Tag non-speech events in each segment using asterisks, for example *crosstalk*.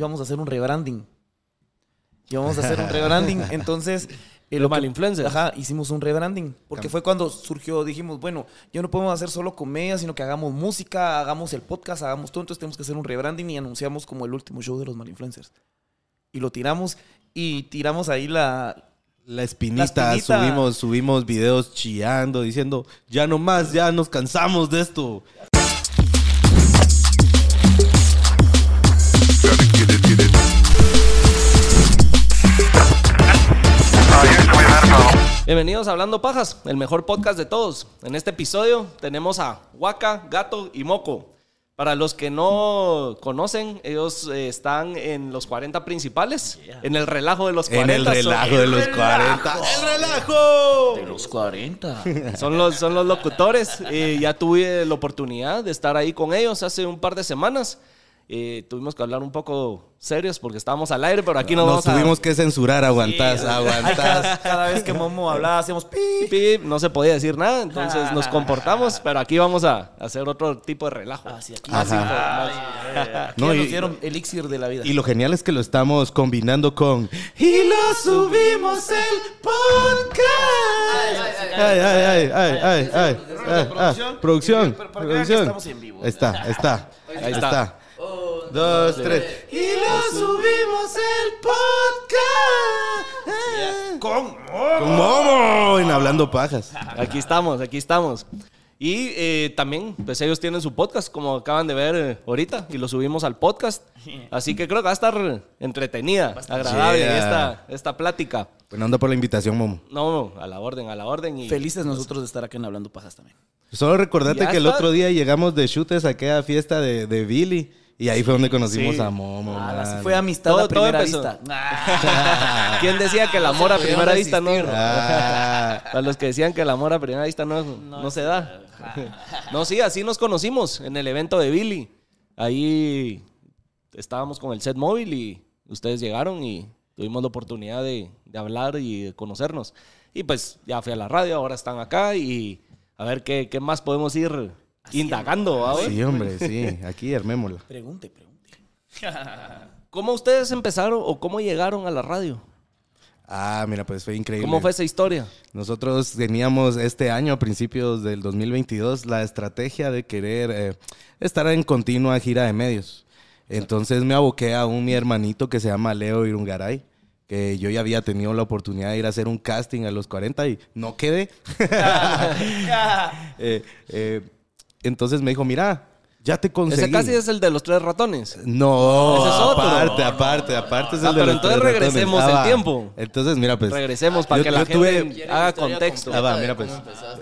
íbamos a hacer un rebranding. Íbamos a hacer un rebranding. *laughs* Entonces, eh, Lo mal influencer. Ajá, hicimos un rebranding. Porque fue cuando surgió, dijimos, bueno, ya no podemos hacer solo comedia, sino que hagamos música, hagamos el podcast, hagamos todo. Entonces tenemos que hacer un rebranding y anunciamos como el último show de los malinfluencers. Y lo tiramos y tiramos ahí la, La espinita, La espinita. subimos, subimos videos chillando, diciendo, ya no más, ya nos cansamos de esto. Bienvenidos a Hablando Pajas, el mejor podcast de todos. En este episodio tenemos a Waka, Gato y Moco. Para los que no conocen, ellos eh, están en los 40 principales, en el relajo de los 40. En el relajo de los 40. ¡El relajo! de los 40. Son, son los, son los locutores. Eh, ya tuve la oportunidad de estar ahí con ellos hace un par de semanas. Eh, tuvimos que hablar un poco serios porque estábamos al aire, pero aquí no Nos vamos a... tuvimos que censurar, aguantás, aguantás. Cada, cada vez que Momo hablaba, hacíamos pi. Pip, no se podía decir nada, entonces nos comportamos, pero aquí vamos a hacer otro tipo de relajo. Así aquí. Ajá. Aquí No, ya y- nos dieron elixir de la vida. Y lo genial es que lo estamos combinando con Y lo subimos el podcast. Ay, ay, ay, ay, ay, ay, ay, ah, Producción, producción. estamos en vivo. Ahí está, ahí está, ahí está. Dos, tres. Y lo subimos el podcast. Con Con Momo en Hablando Pajas. *laughs* Aquí estamos, aquí estamos. Y eh, también, pues ellos tienen su podcast, como acaban de ver eh, ahorita, y lo subimos al podcast. *laughs* Así que creo que va a estar entretenida, agradable Yeah. esta, esta plática. Bueno, anda por la invitación, Momo. No, a la orden, a la orden. Y Felices nosotros de estar aquí en Hablando Pajas también. Solo recordate que el otro día llegamos de shooters a aquella fiesta de, de Billy. Y ahí fue donde conocimos sí. a Momo. Ah, man. así fue amistad Todo- a primera vista. ¿Quién decía que el amor a primera vista no? Ah. Para los que decían que el amor a primera vista no, no, se da. No, sí, así nos conocimos en el evento de Billy. Ahí estábamos con el set móvil y ustedes llegaron y tuvimos la oportunidad de, de hablar y de conocernos. Y pues ya fui a la radio, ahora están acá y a ver qué, qué más podemos ir indagando. Sí, hombre, sí. Aquí armémosla. Pregunte, pregunte. *laughs* ¿Cómo ustedes empezaron o cómo llegaron a la radio? Ah, mira, pues fue increíble. ¿Cómo fue esa historia? Nosotros teníamos este año, a principios del 2022, la estrategia de querer eh, estar en continua gira de medios. Entonces me aboqué a un mi hermanito que se llama Leo Irungaray, que yo ya había tenido la oportunidad de ir a hacer un casting a los 40 y no quedé. *laughs* *laughs* Eh, eh, entonces me dijo, mira, ya te conseguí. Ese casi es el de los tres ratones. No, Ese es otro. aparte, aparte, aparte es Ah, el de pero los entonces tres ratones. regresemos Ah, el va. tiempo. Entonces, mira, pues. Regresemos para yo- que la yo gente tuve- haga contexto. Ah, va, mira, pues.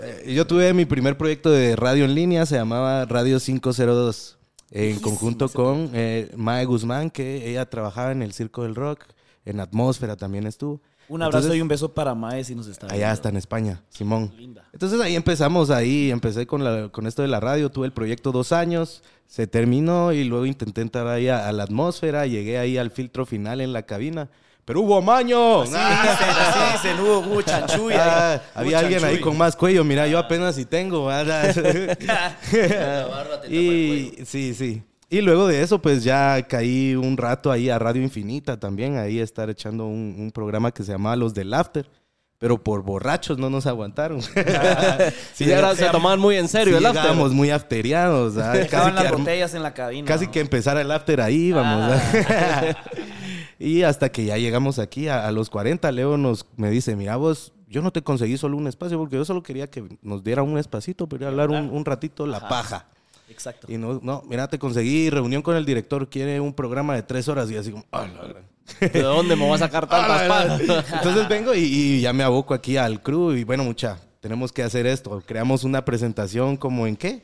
Eh, Yo tuve mi primer proyecto de radio en línea, se llamaba Radio 502, en conjunto con eh, Mae Guzmán, que ella trabajaba en el Circo del Rock, en Atmósfera también estuvo. Un abrazo Entonces, y un beso para Mae si nos está Allá viendo. está en España, Simón. Linda. Entonces ahí empezamos, ahí empecé con, la- con esto de la radio, tuve el proyecto dos años, se terminó y luego intenté entrar ahí a, a la atmósfera, llegué ahí al filtro final en la cabina, pero hubo maño. Sí, ¡Ah! sí, se hubo, hubo chanchuy ahí. Ah, Hubo había alguien ahí con más cuello, mira, yo apenas si tengo. *laughs* *laughs* y sí, sí. Y luego de eso, pues ya caí un rato ahí a Radio Infinita también, ahí a estar echando un, un programa que se llamaba Los del After. Pero por borrachos no nos aguantaron. *laughs* Sí, era- se tomaban muy en serio Sí, el after. llegábamos muy afteriados. ¿ah? Casi, Dejaban que, las botellas en la cabina. casi ¿no? que empezara el after ahí, vamos. ¿ah? *laughs* y hasta que ya llegamos aquí a, a los 40, Leo nos me dice, mira vos, yo no te conseguí solo un espacio porque yo solo quería que nos diera un espacito a hablar un, un ratito la paja. Exacto. Y no, no, mira, te conseguí reunión con el director, quiere un programa de tres horas y así como, "Ah, la gran". *laughs* ¿De dónde me voy a sacar *laughs* tantas pajas? *laughs* Entonces vengo y, y ya me aboco aquí al crew y bueno, mucha, tenemos que hacer esto. Creamos una presentación como en qué?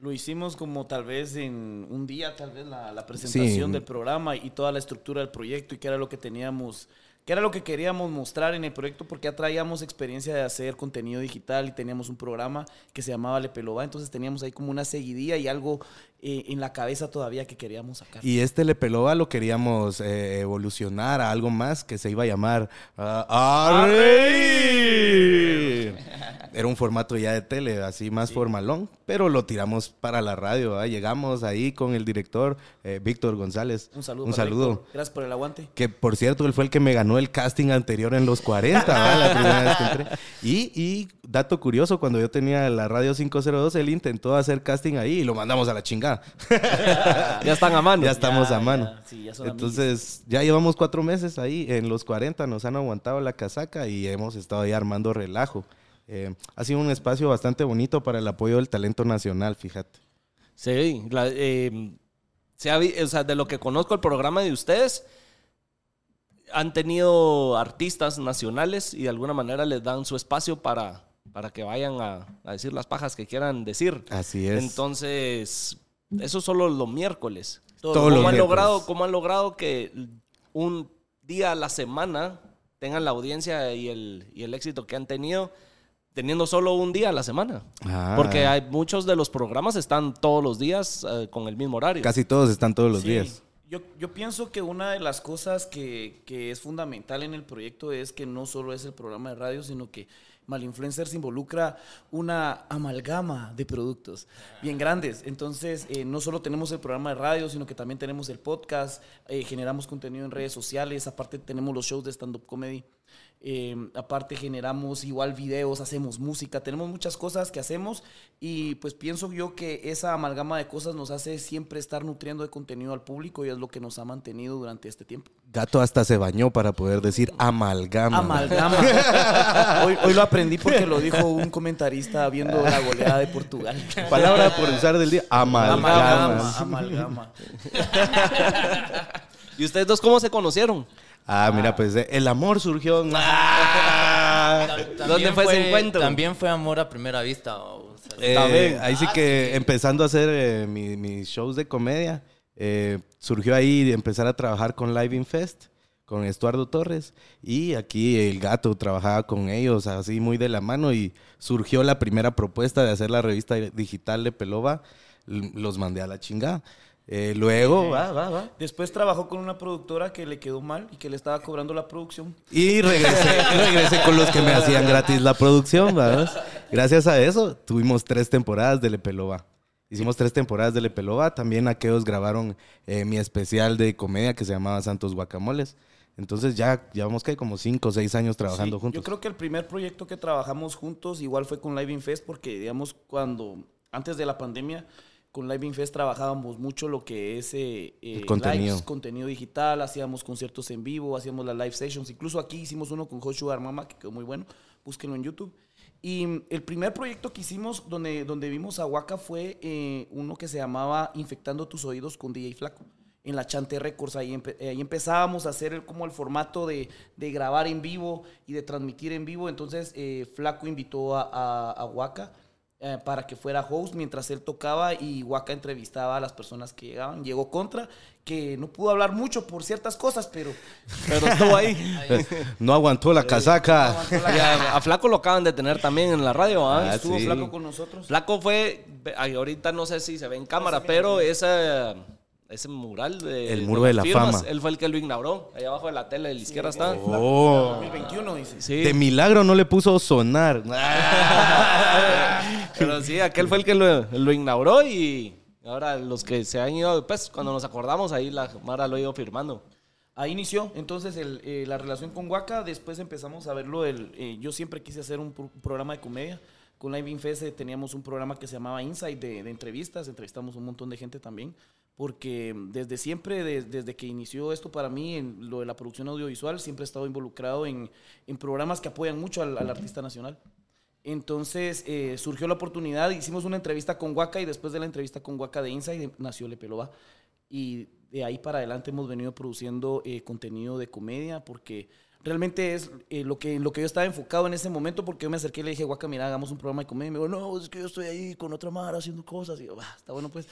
Lo hicimos como tal vez en un día, tal vez la, la presentación Sí. del programa y toda la estructura del proyecto y qué era lo que teníamos, qué era lo que queríamos mostrar en el proyecto porque ya traíamos experiencia de hacer contenido digital y teníamos un programa que se llamaba Le Pelova, entonces teníamos ahí como una seguidilla y algo eh, en la cabeza todavía que queríamos sacar. Y este Lepeloba lo queríamos eh, evolucionar a algo más que se iba a llamar uh, Era un formato ya de tele, así más formalón, pero lo tiramos para la radio. Llegamos ahí con el director eh, Víctor González. Un saludo. Un saludo. Gracias por el aguante. Que por cierto, él fue el que me ganó el casting anterior en los 40, la primera vez que entré. Y, y dato curioso, cuando yo tenía la radio 502, él intentó hacer casting ahí y lo mandamos a la chingada. *laughs* ya están a mano. Ya estamos a mano. Entonces, ya llevamos cuatro meses ahí. En los 40 nos han aguantado la casaca y hemos estado ahí armando relajo. Eh, ha sido un espacio bastante bonito para el apoyo del talento nacional, fíjate. Sí, eh, o sea, de lo que conozco el programa de ustedes, han tenido artistas nacionales y de alguna manera les dan su espacio para, para que vayan a, a decir las pajas que quieran decir. Así es. Entonces, eso solo los miércoles. ¿Cómo, han logrado, ¿Cómo han logrado que un día a la semana tengan la audiencia y el, y el éxito que han tenido? teniendo solo un día a la semana. Ah. Porque hay muchos de los programas están todos los días eh, con el mismo horario. Casi todos están todos los días. Yo, yo, pienso que una de las cosas que, que, es fundamental en el proyecto es que no solo es el programa de radio, sino que Malinfluencers involucra una amalgama de productos bien grandes. Entonces, eh, no solo tenemos el programa de radio, sino que también tenemos el podcast, eh, generamos contenido en redes sociales, aparte tenemos los shows de stand-up comedy. Eh, aparte generamos igual videos, hacemos música, tenemos muchas cosas que hacemos y pues pienso yo que esa amalgama de cosas nos hace siempre estar nutriendo de contenido al público y es lo que nos ha mantenido durante este tiempo. Gato hasta se bañó para poder decir amalgama. Amalgama. *laughs* hoy, lo aprendí porque lo dijo un comentarista viendo la goleada de Portugal. Palabra por usar del día, amalgama. Amalgama. *laughs* ¿Y ustedes dos cómo se conocieron? Ah, mira, pues eh, el amor surgió. Ah. *laughs* ¿Dónde fue, ese encuentro? También fue amor a primera vista. Eh, ahí sí que empezando a hacer eh, mis shows de comedia, surgió ahí de empezar a trabajar con Live In Fest, con Estuardo Torres. Y aquí el gato trabajaba con ellos así muy de la mano y surgió la primera propuesta de hacer la revista digital de Pelova. Los mandé a la chingada. Eh, luego, va, va, va. Después trabajó con una productora que le quedó mal y que le estaba cobrando la producción. Y regresé, *laughs* regresé con los que me hacían gratis la producción, ¿verdad? Gracias a eso tuvimos tres temporadas de Lepelova. Hicimos tres temporadas de Lepelova. También aquellos grabaron eh, mi especial de comedia que se llamaba Santos Guacamoles. Entonces ya llevamos que como cinco o seis años trabajando juntos. Yo creo que el primer proyecto que trabajamos juntos igual fue con Live Fest porque digamos cuando antes de la pandemia con Live Infest trabajábamos mucho lo que es eh, eh contenido. contenido digital, hacíamos conciertos en vivo, hacíamos las live sessions. Incluso aquí hicimos uno con Joshua Armama, que quedó muy bueno. Búsquenlo en YouTube. Y mm, el primer proyecto que hicimos donde, donde vimos a Waka fue eh, uno que se llamaba Infectando tus oídos con DJ Flaco. En la Chante Records, ahí, ahí empezábamos a hacer como el formato de, de, grabar en vivo y de transmitir en vivo. Entonces, eh, Flaco invitó a, a, a Waka eh, para que fuera host mientras él tocaba y Waka entrevistaba a las personas que llegaban. Llegó Contra, que no pudo hablar mucho por ciertas cosas, pero, pero estuvo ahí. *laughs* no aguantó la *laughs* casaca. a, Flaco lo acaban de tener también en la radio. Ah, estuvo Flaco con nosotros. Flaco fue, ahorita no sé si se ve en cámara, pero esa ese mural de. El muro de, la fama. Él fue el que lo inauguró. Ahí abajo de la tele de la izquierda está. Oh. 2021, dice. Sí. De milagro no le puso sonar. *laughs* *laughs* Pero sí, aquel fue el que lo, lo, inauguró y ahora los que se han ido, pues cuando nos acordamos, ahí la Mara lo ha ido firmando. Ahí inició entonces el, eh, la relación con Waka. Después empezamos a verlo. El, eh, yo siempre quise hacer un, programa de comedia. Con Live Infest teníamos un programa que se llamaba Insight de, de entrevistas. Entrevistamos un montón de gente también porque desde siempre, desde que inició esto para mí, en lo de la producción audiovisual, siempre he estado involucrado en, en programas que apoyan mucho al, artista nacional. Entonces eh, surgió la oportunidad, hicimos una entrevista con Waka y después de la entrevista con Waka de Inside nació Lepelova. Y de ahí para adelante hemos venido produciendo eh, contenido de comedia porque realmente es eh, lo, que, lo que yo estaba enfocado en ese momento porque yo me acerqué y le dije, Waka, mira, hagamos un programa de comedia. Y me dijo, no, es que yo estoy ahí con otra madre haciendo cosas. Y yo, está bueno pues.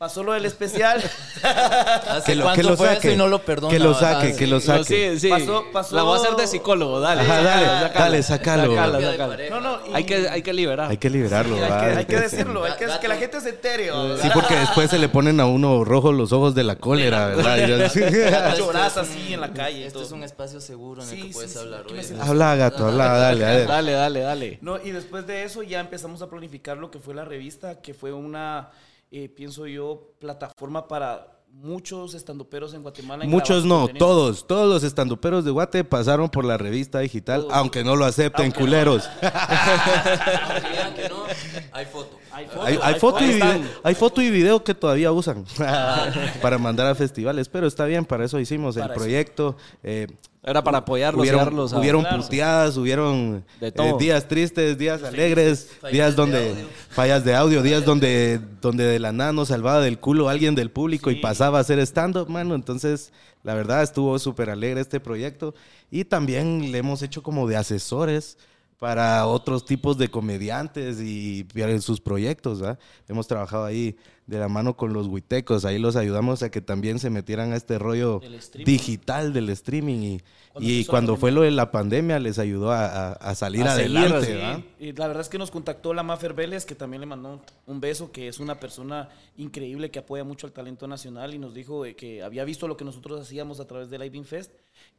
Pasó lo del especial. *laughs* ¿Hace Que lo, cuánto que lo fue saque. eso y no lo perdona? Que lo ¿verdad? saque, que lo saque. Sí, sí. Pasó- pasó- La voy a hacer de psicólogo, dale. Ajá, dale, Sácala, dale, de sácala. pareja. No, no. y- Hay que, hay que liberar. Hay que liberarlo. Sí, hay, que, hay que decirlo, hay que, la gente se entere. ¿o? Sí, porque después se le ponen a uno rojos los ojos de la cólera, ¿verdad? *laughs* Lloras así en la calle. Esto es un espacio seguro en el Sí, que puedes hablar. habla, gato, habla, dale, dale. Dale, dale, dale. No, y después de eso ya empezamos a planificar lo que fue la revista, que fue una, eh, pienso yo, plataforma para muchos estandoperos en Guatemala. en Muchos no, contenido. todos, todos los estanduperos de Guate pasaron por la revista digital, aunque no lo acepten, culeros. *laughs* Aunque digan que no, *laughs* hay foto. Hay foto, Hay, hay foto y video, hay foto y video que todavía usan *laughs* *laughs* para mandar a festivales, pero está bien, para eso hicimos el eso. proyecto. eh, Era para apoyarlos hubieron, a- hubieron puteadas, hubieron De eh, días tristes, días alegres, fallas días de donde audio. fallas de audio, días donde, donde de la nada nos salvaba del culo alguien del público y pasaba a hacer stand-up, mano. Entonces, la verdad, estuvo súper alegre este proyecto. Y también le hemos hecho como de asesores para otros tipos de comediantes y en sus proyectos, ¿verdad? Hemos trabajado ahí de la mano con los huitecos, ahí los ayudamos a que también se metieran a este rollo digital del streaming y y cuando fue lo de la pandemia les ayudó a, a- a salir A seguir, adelante, sí. ¿verdad? Y la verdad es que nos contactó la Mafer Vélez, que también le mandó un beso, que es una persona increíble que apoya mucho al talento nacional y nos dijo que había visto lo que nosotros hacíamos a través del Living Fest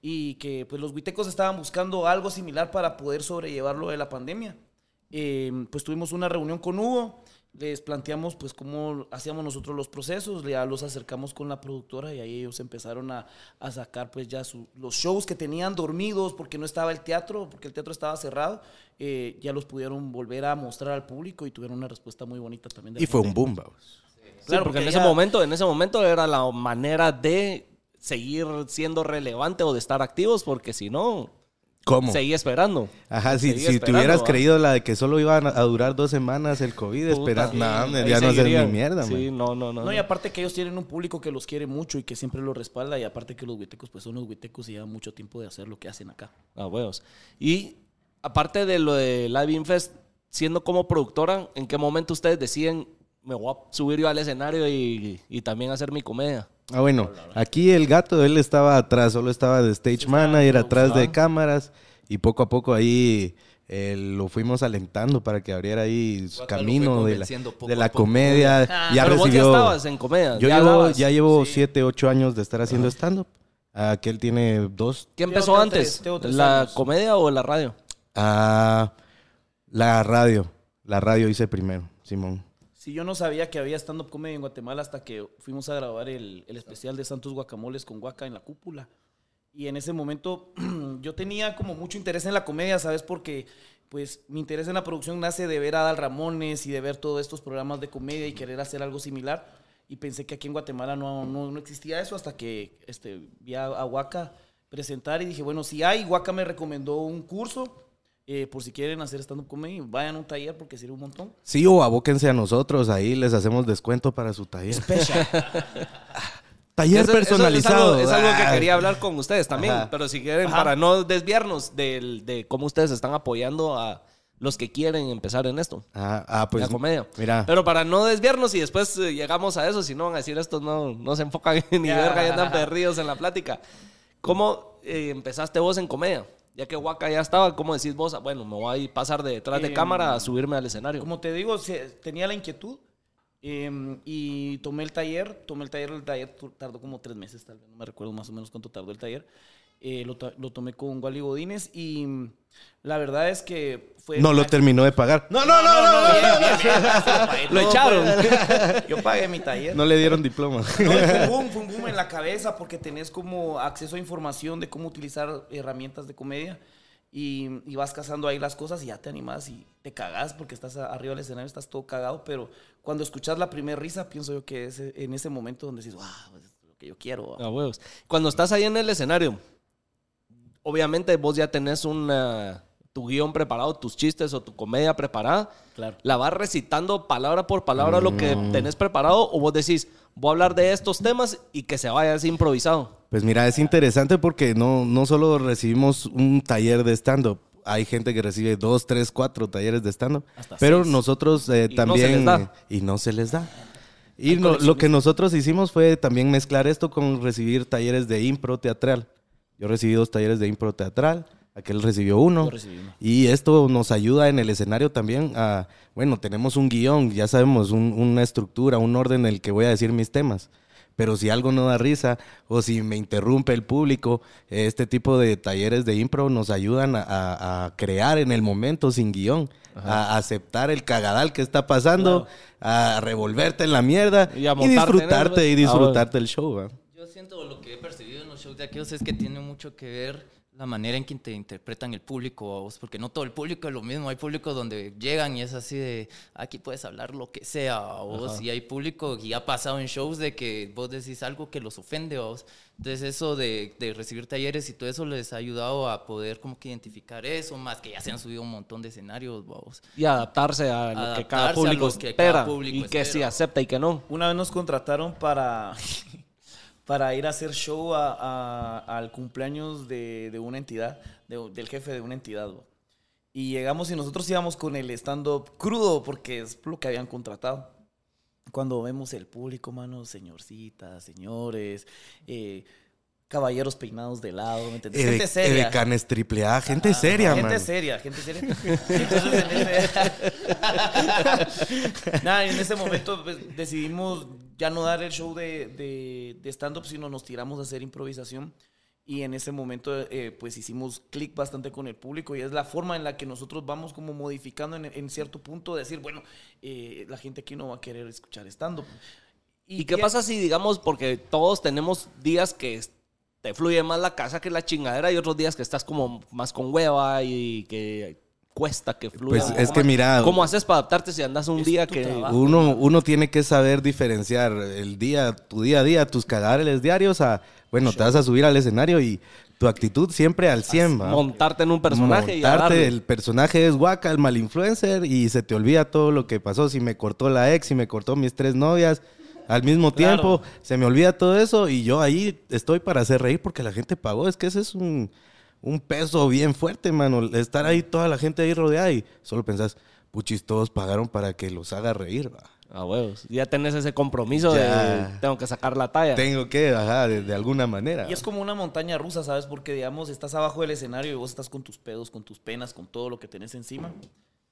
y que pues los huitecos estaban buscando algo similar para poder sobrellevarlo de la pandemia. Eh, pues tuvimos una reunión con Hugo, les planteamos pues cómo hacíamos nosotros los procesos, ya los acercamos con la productora y ahí ellos empezaron a, a sacar pues ya su- los shows que tenían dormidos porque no estaba el teatro, porque el teatro estaba cerrado, eh, ya los pudieron volver a mostrar al público y tuvieron una respuesta muy bonita también. de Y fue un boom, vamos. Sí, Claro, porque en ese ya- momento, en ese momento era la manera de seguir siendo relevante o de estar activos, porque si no, ¿Cómo? seguía esperando. Ajá, si, si te esperando, hubieras creído la de que solo iban a durar dos semanas el COVID, esperas, Puta, nada, ya no haces ni mierda, Sí, man. no, no, no. No, y aparte que ellos tienen un público que los quiere mucho y que siempre los respalda y aparte que los huitecos pues son los huitecos y llevan mucho tiempo de hacer lo que hacen acá. A huevos. Y aparte de lo de Live Infest, siendo como productora, ¿en qué momento ustedes deciden me voy a subir yo al escenario y, y también hacer mi comedia? Ah, bueno, aquí el gato, él estaba atrás, solo estaba de stage manager, atrás de cámaras, y poco a poco ahí eh, lo fuimos alentando para que abriera ahí su Guaca camino de la, de comedia. ya Pero vos ya recibió... estabas en comedia. Yo ya llevo, ya llevo sí. siete, ocho años de estar haciendo stand-up. Aquel tiene dos. ¿Qué empezó tengo antes? tres- tengo tres ¿La años. comedia o la radio? Ah, la radio. La radio hice primero, Simón. Si yo no sabía que había stand-up comedy en Guatemala hasta que fuimos a grabar el, el especial de Santos Guacamoles con Guaca en la cúpula. Y en ese momento *clears throat* yo tenía como mucho interés en la comedia, ¿sabes? Porque pues mi interés en la producción nace de ver a Adal Ramones y de ver todos estos programas de comedia y querer hacer algo similar. Y pensé que aquí en Guatemala no, no, no existía eso hasta que este, vi a, a Guaca presentar y dije, bueno, si hay, Guaca me recomendó un curso. Eh, por si quieren hacer stand-up comedy, vayan a un taller porque sirve un montón. Sí, o abóquense a nosotros, ahí les hacemos descuento para su taller. *laughs* taller Eso- eso personalizado. Es algo, es algo que Ah. quería hablar con ustedes también. Ajá. Pero si quieren, para no desviarnos del- de cómo ustedes están apoyando a los que quieren empezar en esto. Ah, ah, pues la comedia. Mira, Pero para no desviarnos y después eh, llegamos a eso, si no van a decir estos no, no se enfocan *laughs* ni Ya. verga, ya andan perdidos en la plática. ¿Cómo eh, empezaste vos en comedia? Ya que Waka ya estaba, ¿cómo decís vos? Bueno, me voy a pasar de detrás de Em, cámara a subirme al escenario. Como te digo, tenía la inquietud eh, y tomé el taller. Tomé el taller, el taller tardó como tres meses, tal vez, no me recuerdo más o menos cuánto tardó el taller. Eh, lo, to- lo tomé con Wally Godínez y la verdad es que fue... no lo terminó de pagar. No, no, No, no, *laughs* lo echaron. pues. *laughs* Yo pagué mi taller. No le dieron diploma. No, fue un *laughs* boom, fue un boom en la cabeza porque tenés como acceso a información de cómo utilizar herramientas de comedia y, y vas cazando ahí las cosas y ya te animas y te cagas porque estás arriba del escenario, estás todo cagado, pero cuando escuchas la primera risa, pienso yo que es en ese momento donde dices, wow, es lo que yo quiero. A huevos. Cuando estás ahí en el escenario, obviamente vos ya tenés una, tu guion preparado, tus chistes o tu comedia preparada. Claro. ¿La vas recitando palabra por palabra lo que tenés preparado o vos decís, voy a hablar de estos temas y que se vaya así improvisado? Pues mira, es interesante porque no, no solo recibimos un taller de stand-up, hay gente que recibe dos, tres, cuatro talleres de stand-up, pero seis. nosotros eh, Y no se también... les da. Y no se les da. Y no- lo que nosotros hicimos fue también mezclar esto con recibir talleres de impro teatral. Yo recibí dos talleres de impro teatral, aquel recibió uno. Yo recibí uno. Y esto nos ayuda en el escenario también a, bueno, tenemos un guion, ya sabemos, un- una estructura, un orden en el que voy a decir mis temas. Pero si algo no da risa o si me interrumpe el público, este tipo de talleres de impro nos ayudan a, a- a crear en el momento sin guion, a aceptar el cagadal que está pasando, a revolverte en la mierda Y y, a él, disfrutarte pues. y Ah, disfrutarte el show. Yo siento lo que he percibido shows de aquellos es que tiene mucho que ver la manera en que te interpretan el público, ¿va vos, porque no todo el público es lo mismo. Hay públicos donde llegan y es así de, aquí puedes hablar lo que sea, ¿va vos, y hay público, y ha pasado en shows de que vos decís algo que los ofende, ¿va vos. Entonces eso de, de recibir talleres y todo eso les ha ayudado a poder como que identificar eso, más que ya se han subido un montón de escenarios, ¿va vos. Y adaptarse a lo que Adaptarse cada a público lo que cada espera público y que espera. si acepta y que no. Una vez nos contrataron para, *laughs* para ir a hacer show a- a- al cumpleaños de, de una entidad, de- del jefe de una entidad. Y llegamos y nosotros íbamos con el stand-up crudo porque es lo que habían contratado. Cuando vemos el público, mano, señorcitas, señores, eh, caballeros peinados de lado, ¿me entendés? Gente seria. Edecanes triple A, gente Ajá, seria, Gente man. seria, gente seria. Entonces, en ese, *laughs* Nada, en ese momento pues, decidimos ya no dar el show de, de, de stand-up, sino nos tiramos a hacer improvisación. Y en ese momento, eh, pues hicimos clic bastante con el público y es la forma en la que nosotros vamos como modificando en, en cierto punto, decir, bueno, eh, la gente aquí no va a querer escuchar stand-up. ¿Y qué pasa si, digamos, porque todos tenemos días que te fluye más la casa que la chingadera y otros días que estás como más con hueva y que cuesta que fluya? Pues es que mira, ¿Cómo haces para adaptarte si andas un día que... trabajo. uno, uno tiene que saber diferenciar el día, tu día a día, tus cagares diarios a, bueno, te vas a subir al escenario y tu actitud siempre al 100, ¿va? Montarte en un personaje y a Montarte, el personaje es Waka, el mal influencer, y se te olvida todo lo que pasó. Si me cortó la ex, si me cortó mis tres novias, al mismo Claro. tiempo, se me olvida todo eso, y yo ahí estoy para hacer reír porque la gente pagó. Es que ese es un, un peso bien fuerte, mano. Estar ahí, toda la gente ahí rodeada, y solo pensás, puchis, todos pagaron para que los haga reír, va. A huevos. Ya tenés ese compromiso Ya. de tengo que sacar la talla. Tengo que, ajá, de, de alguna manera. Y es como una montaña rusa, ¿sabes? Porque, digamos, estás abajo del escenario y vos estás con tus pedos, con tus penas, con todo lo que tenés encima.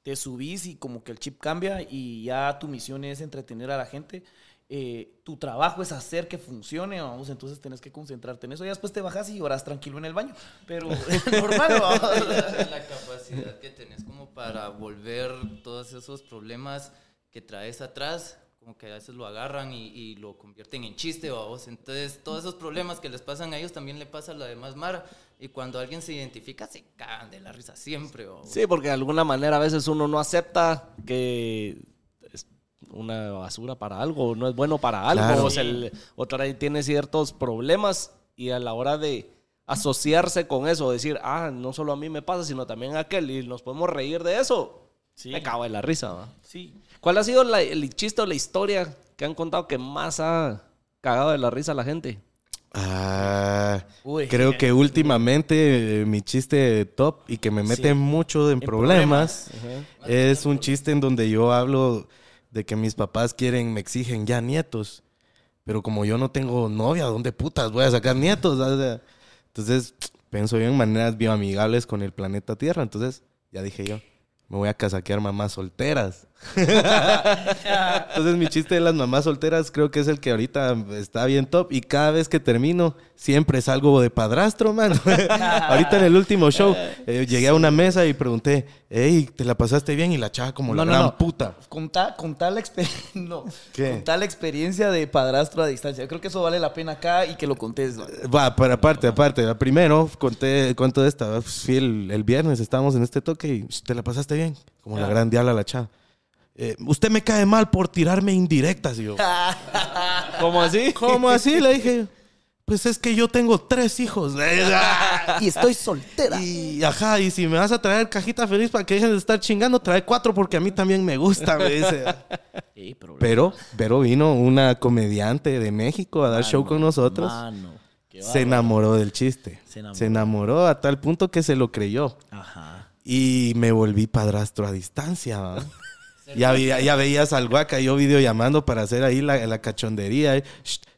Te subís y como que el chip cambia y ya tu misión es entretener a la gente. Eh, tu trabajo es hacer que funcione, vamos, entonces tenés que concentrarte en eso. Y después te bajas y lloras tranquilo en el baño. Pero *laughs* normal, vamos. la capacidad que tenés como para volver todos esos problemas que traes atrás, como que a veces lo agarran y, y lo convierten en chiste, vos. Entonces, todos esos problemas que les pasan a ellos también le pasa a la demás Mara. Y cuando alguien se identifica, se cagan de la risa siempre, vos. Sí, porque de alguna manera a veces uno no acepta que una basura para algo, no es bueno para algo, Claro. o, sea, el- o trae- tiene ciertos problemas y a la hora de asociarse con eso, decir, ah, no solo a mí me pasa, sino también a aquel, y nos podemos reír de eso, Sí. me cago en la risa. ¿va? Sí. ¿Cuál ha sido la- el chiste o la historia que han contado que más ha cagado de la risa a la gente? Ah, Uy. creo que últimamente eh, mi chiste top y que me mete Sí. mucho en, problemas, es un chiste en donde yo hablo de que mis papás quieren, me exigen ya nietos, pero como yo no tengo novia, ¿dónde putas voy a sacar nietos? O sea, entonces pienso yo en maneras bioamigables con el planeta Tierra, entonces ya dije yo, me voy a casaquear mamás solteras. *laughs* Entonces mi chiste de las mamás solteras creo que es el que ahorita está bien top y cada vez que termino siempre salgo de padrastro, man. *laughs* ahorita en el último show eh, llegué a una mesa y pregunté, hey, ¿te la pasaste bien? Y la chava como la No, gran no. puta. Contá, contá la. Contá la experiencia de padrastro a distancia. Yo creo que eso vale la pena acá y que lo contés. ¿va? Va, pero aparte, aparte, primero conté cuánto de esta. Fui el, el viernes, estábamos en este toque y te la pasaste bien. Como la Ah. gran diabla la chava. Eh, usted me cae mal por tirarme indirectas. Y yo, *laughs* ¿Cómo así? ¿cómo así? Le dije, pues es que yo tengo tres hijos. *laughs* y estoy soltera. Y ajá, y si me vas a traer cajita feliz para que dejen de estar chingando, trae cuatro porque a mí también me gusta, me dice. *laughs* Pero, Pero, vino una comediante de México a dar show con nosotros. Mano, Se enamoró del chiste. Se enamoró. Se enamoró a tal punto que se lo creyó. Ajá. Y me volví padrastro a distancia. Ya, ya veías al guaca yo videollamando para hacer ahí la, la cachondería. eh.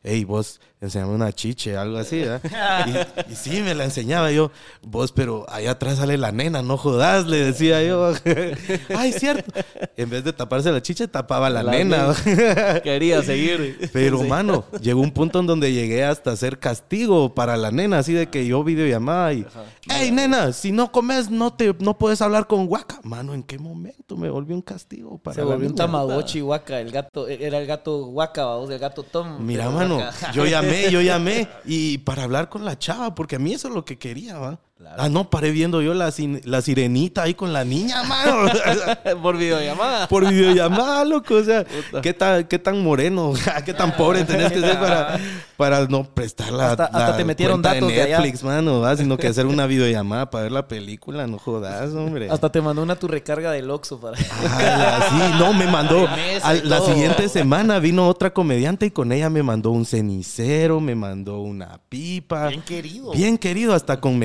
Ey, vos, enseñame una chiche, algo así, ¿verdad? *laughs* Y, y sí, me la enseñaba yo. Vos, pero allá atrás sale la nena, no jodas, le decía yo. *laughs* Ay, cierto. En vez de taparse la chiche, tapaba la, La nena. *laughs* Quería seguir. Pero, Sí. mano, llegó un punto en donde llegué hasta hacer castigo para la nena, así de que yo videollamaba y, hey, nena, si no comes, no te, no puedes hablar con Waka. Mano, ¿en qué momento me volvió un castigo para Se volvió un? Tamagotchi Waka, el gato, era el gato Waka, vamos, el gato Tom. Mira, mano, Yo llamé, yo llamé y para hablar con la chava, porque a mí eso es lo que quería, ¿va? Ah, no, paré viendo yo la, la sirenita ahí con la niña, mano. *laughs* Por videollamada. Por videollamada, loco. O sea, ¿qué tan, qué tan moreno, *laughs* qué tan pobre tenés que ser para, para no prestar la, Hasta- te metieron datos de de allá. Netflix, mano, ¿va? sino que hacer una videollamada para ver la película, no jodas, hombre. Hasta te mandó una tu recarga del Oxxo para... Ah, sí, no, me mandó. *laughs* A- la todo. siguiente semana vino otra comediante y con ella me mandó un cenicero, me mandó una pipa. Bien querido. Bien querido, hasta con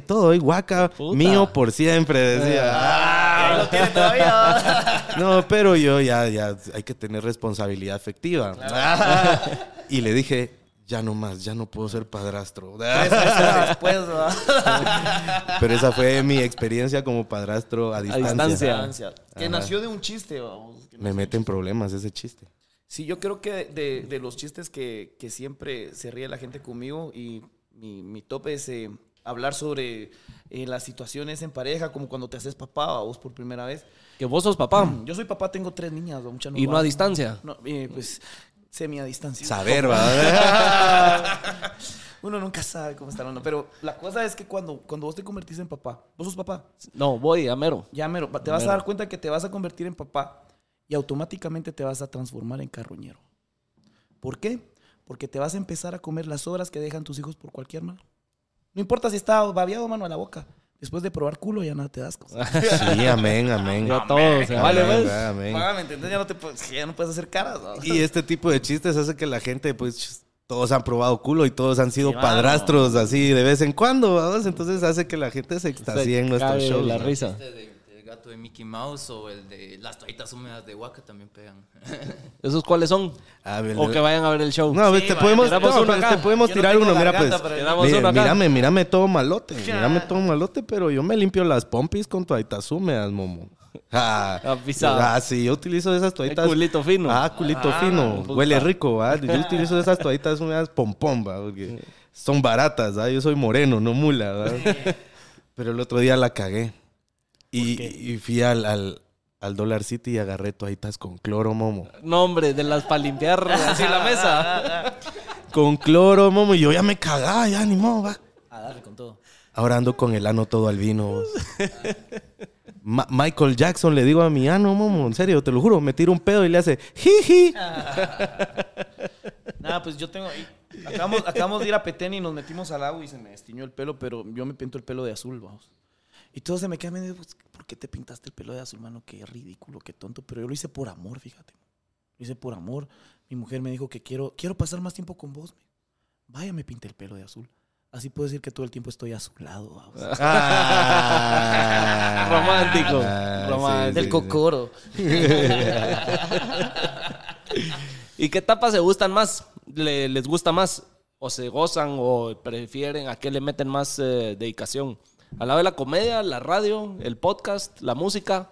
todo. Y guaca, Puta. mío por siempre, decía. Lo tiene todavía. *laughs* No, pero yo ya, ya hay que tener responsabilidad afectiva. *laughs* Y le dije, ya no más, ya no puedo ser padrastro. Después, ¿va? *laughs* Pero esa fue mi experiencia como padrastro a distancia. distancia. Que Ajá. nació de un chiste, vamos. que Me mete en problemas ese chiste. Sí, yo creo que de, de los chistes que, que siempre se ríe la gente conmigo y mi, mi tope es eh, hablar sobre eh, las situaciones en pareja, como cuando te haces papá o vos por primera vez. Que vos sos papá. Yo soy papá, tengo tres niñas, Y no a distancia. No, eh, pues semi a distancia. Saber, va. *laughs* Uno nunca sabe cómo está uno, pero la cosa es que cuando, cuando vos te convertís en papá, vos sos papá, No, voy a mero. ya mero, te vas Mero. a dar cuenta que te vas a convertir en papá y automáticamente te vas a transformar en carroñero. ¿Por qué? Porque te vas a empezar a comer las sobras que dejan tus hijos por cualquier mano. No importa si está babeado mano a la boca. Después de probar culo ya nada te das. *laughs* cosa. Sí, amén, amén. Ya todo se vale, pues. amén. ¿me entendés? Ya no, te, puedes- ya no puedes hacer caras. ¿no? Y este tipo de chistes hace que la gente, pues, todos han probado culo y todos han sido Sí, mano. padrastros así de vez en cuando. Entonces hace que la gente se extasie en nuestros shows. la ¿no? risa. De- gato de Mickey Mouse o el de las toallitas húmedas de Waka también pegan. *laughs* ¿Esos cuáles son? A ver, O que vayan a ver el show. No, Sí, te podemos, tiramos no, uno pues, acá. te podemos no tirar tengo uno, mira pues. acá. mírame, mírame todo malote, mírame todo malote, pero yo me limpio las pompis con toallitas húmedas, momo. *laughs* Ah, Ah, pisado. ah, sí, yo utilizo esas toallitas. culito fino. Ah, culito fino. puta. Huele rico, ¿va? Yo utilizo esas toallitas húmedas pompón, ¿va? Porque son baratas, ¿va? Yo soy moreno, no mula, ¿va? Pero el otro día la cagué. Y, y fui al, al, al Dollar City y agarré toallitas con cloro, momo. No, hombre, de las para limpiar así la mesa. *laughs* Con cloro, momo. Y yo ya me cagaba, ya ni modo, va. A darle con todo. Ahora ando con el ano todo albino. Ma- Michael Jackson le digo a mi ano, momo, en serio, te lo juro, me tiro un pedo y le hace jiji. *laughs* Nada, pues yo tengo. Acabamos, acabamos de ir a Petén y nos metimos al agua y se me destiñó el pelo, pero yo me pinto el pelo de azul, vamos. Y todos se me quedan viendo, pues, ¿por qué te pintaste el pelo de azul, mano? Qué ridículo, qué tonto. Pero yo lo hice por amor, fíjate. Lo hice por amor. Mi mujer me dijo que quiero, quiero pasar más tiempo con vos. Vaya, me pinté el pelo de azul. Así puedo decir que todo el tiempo estoy azulado. *laughs* Ah. Romántico, Ah, romántico. Del cocoro. *laughs* ¿Y qué etapas se gustan más? Le- ¿Les gusta más? ¿O se gozan o prefieren a qué le meten más eh, dedicación? ¿Al lado de la comedia, la radio, el podcast, la música?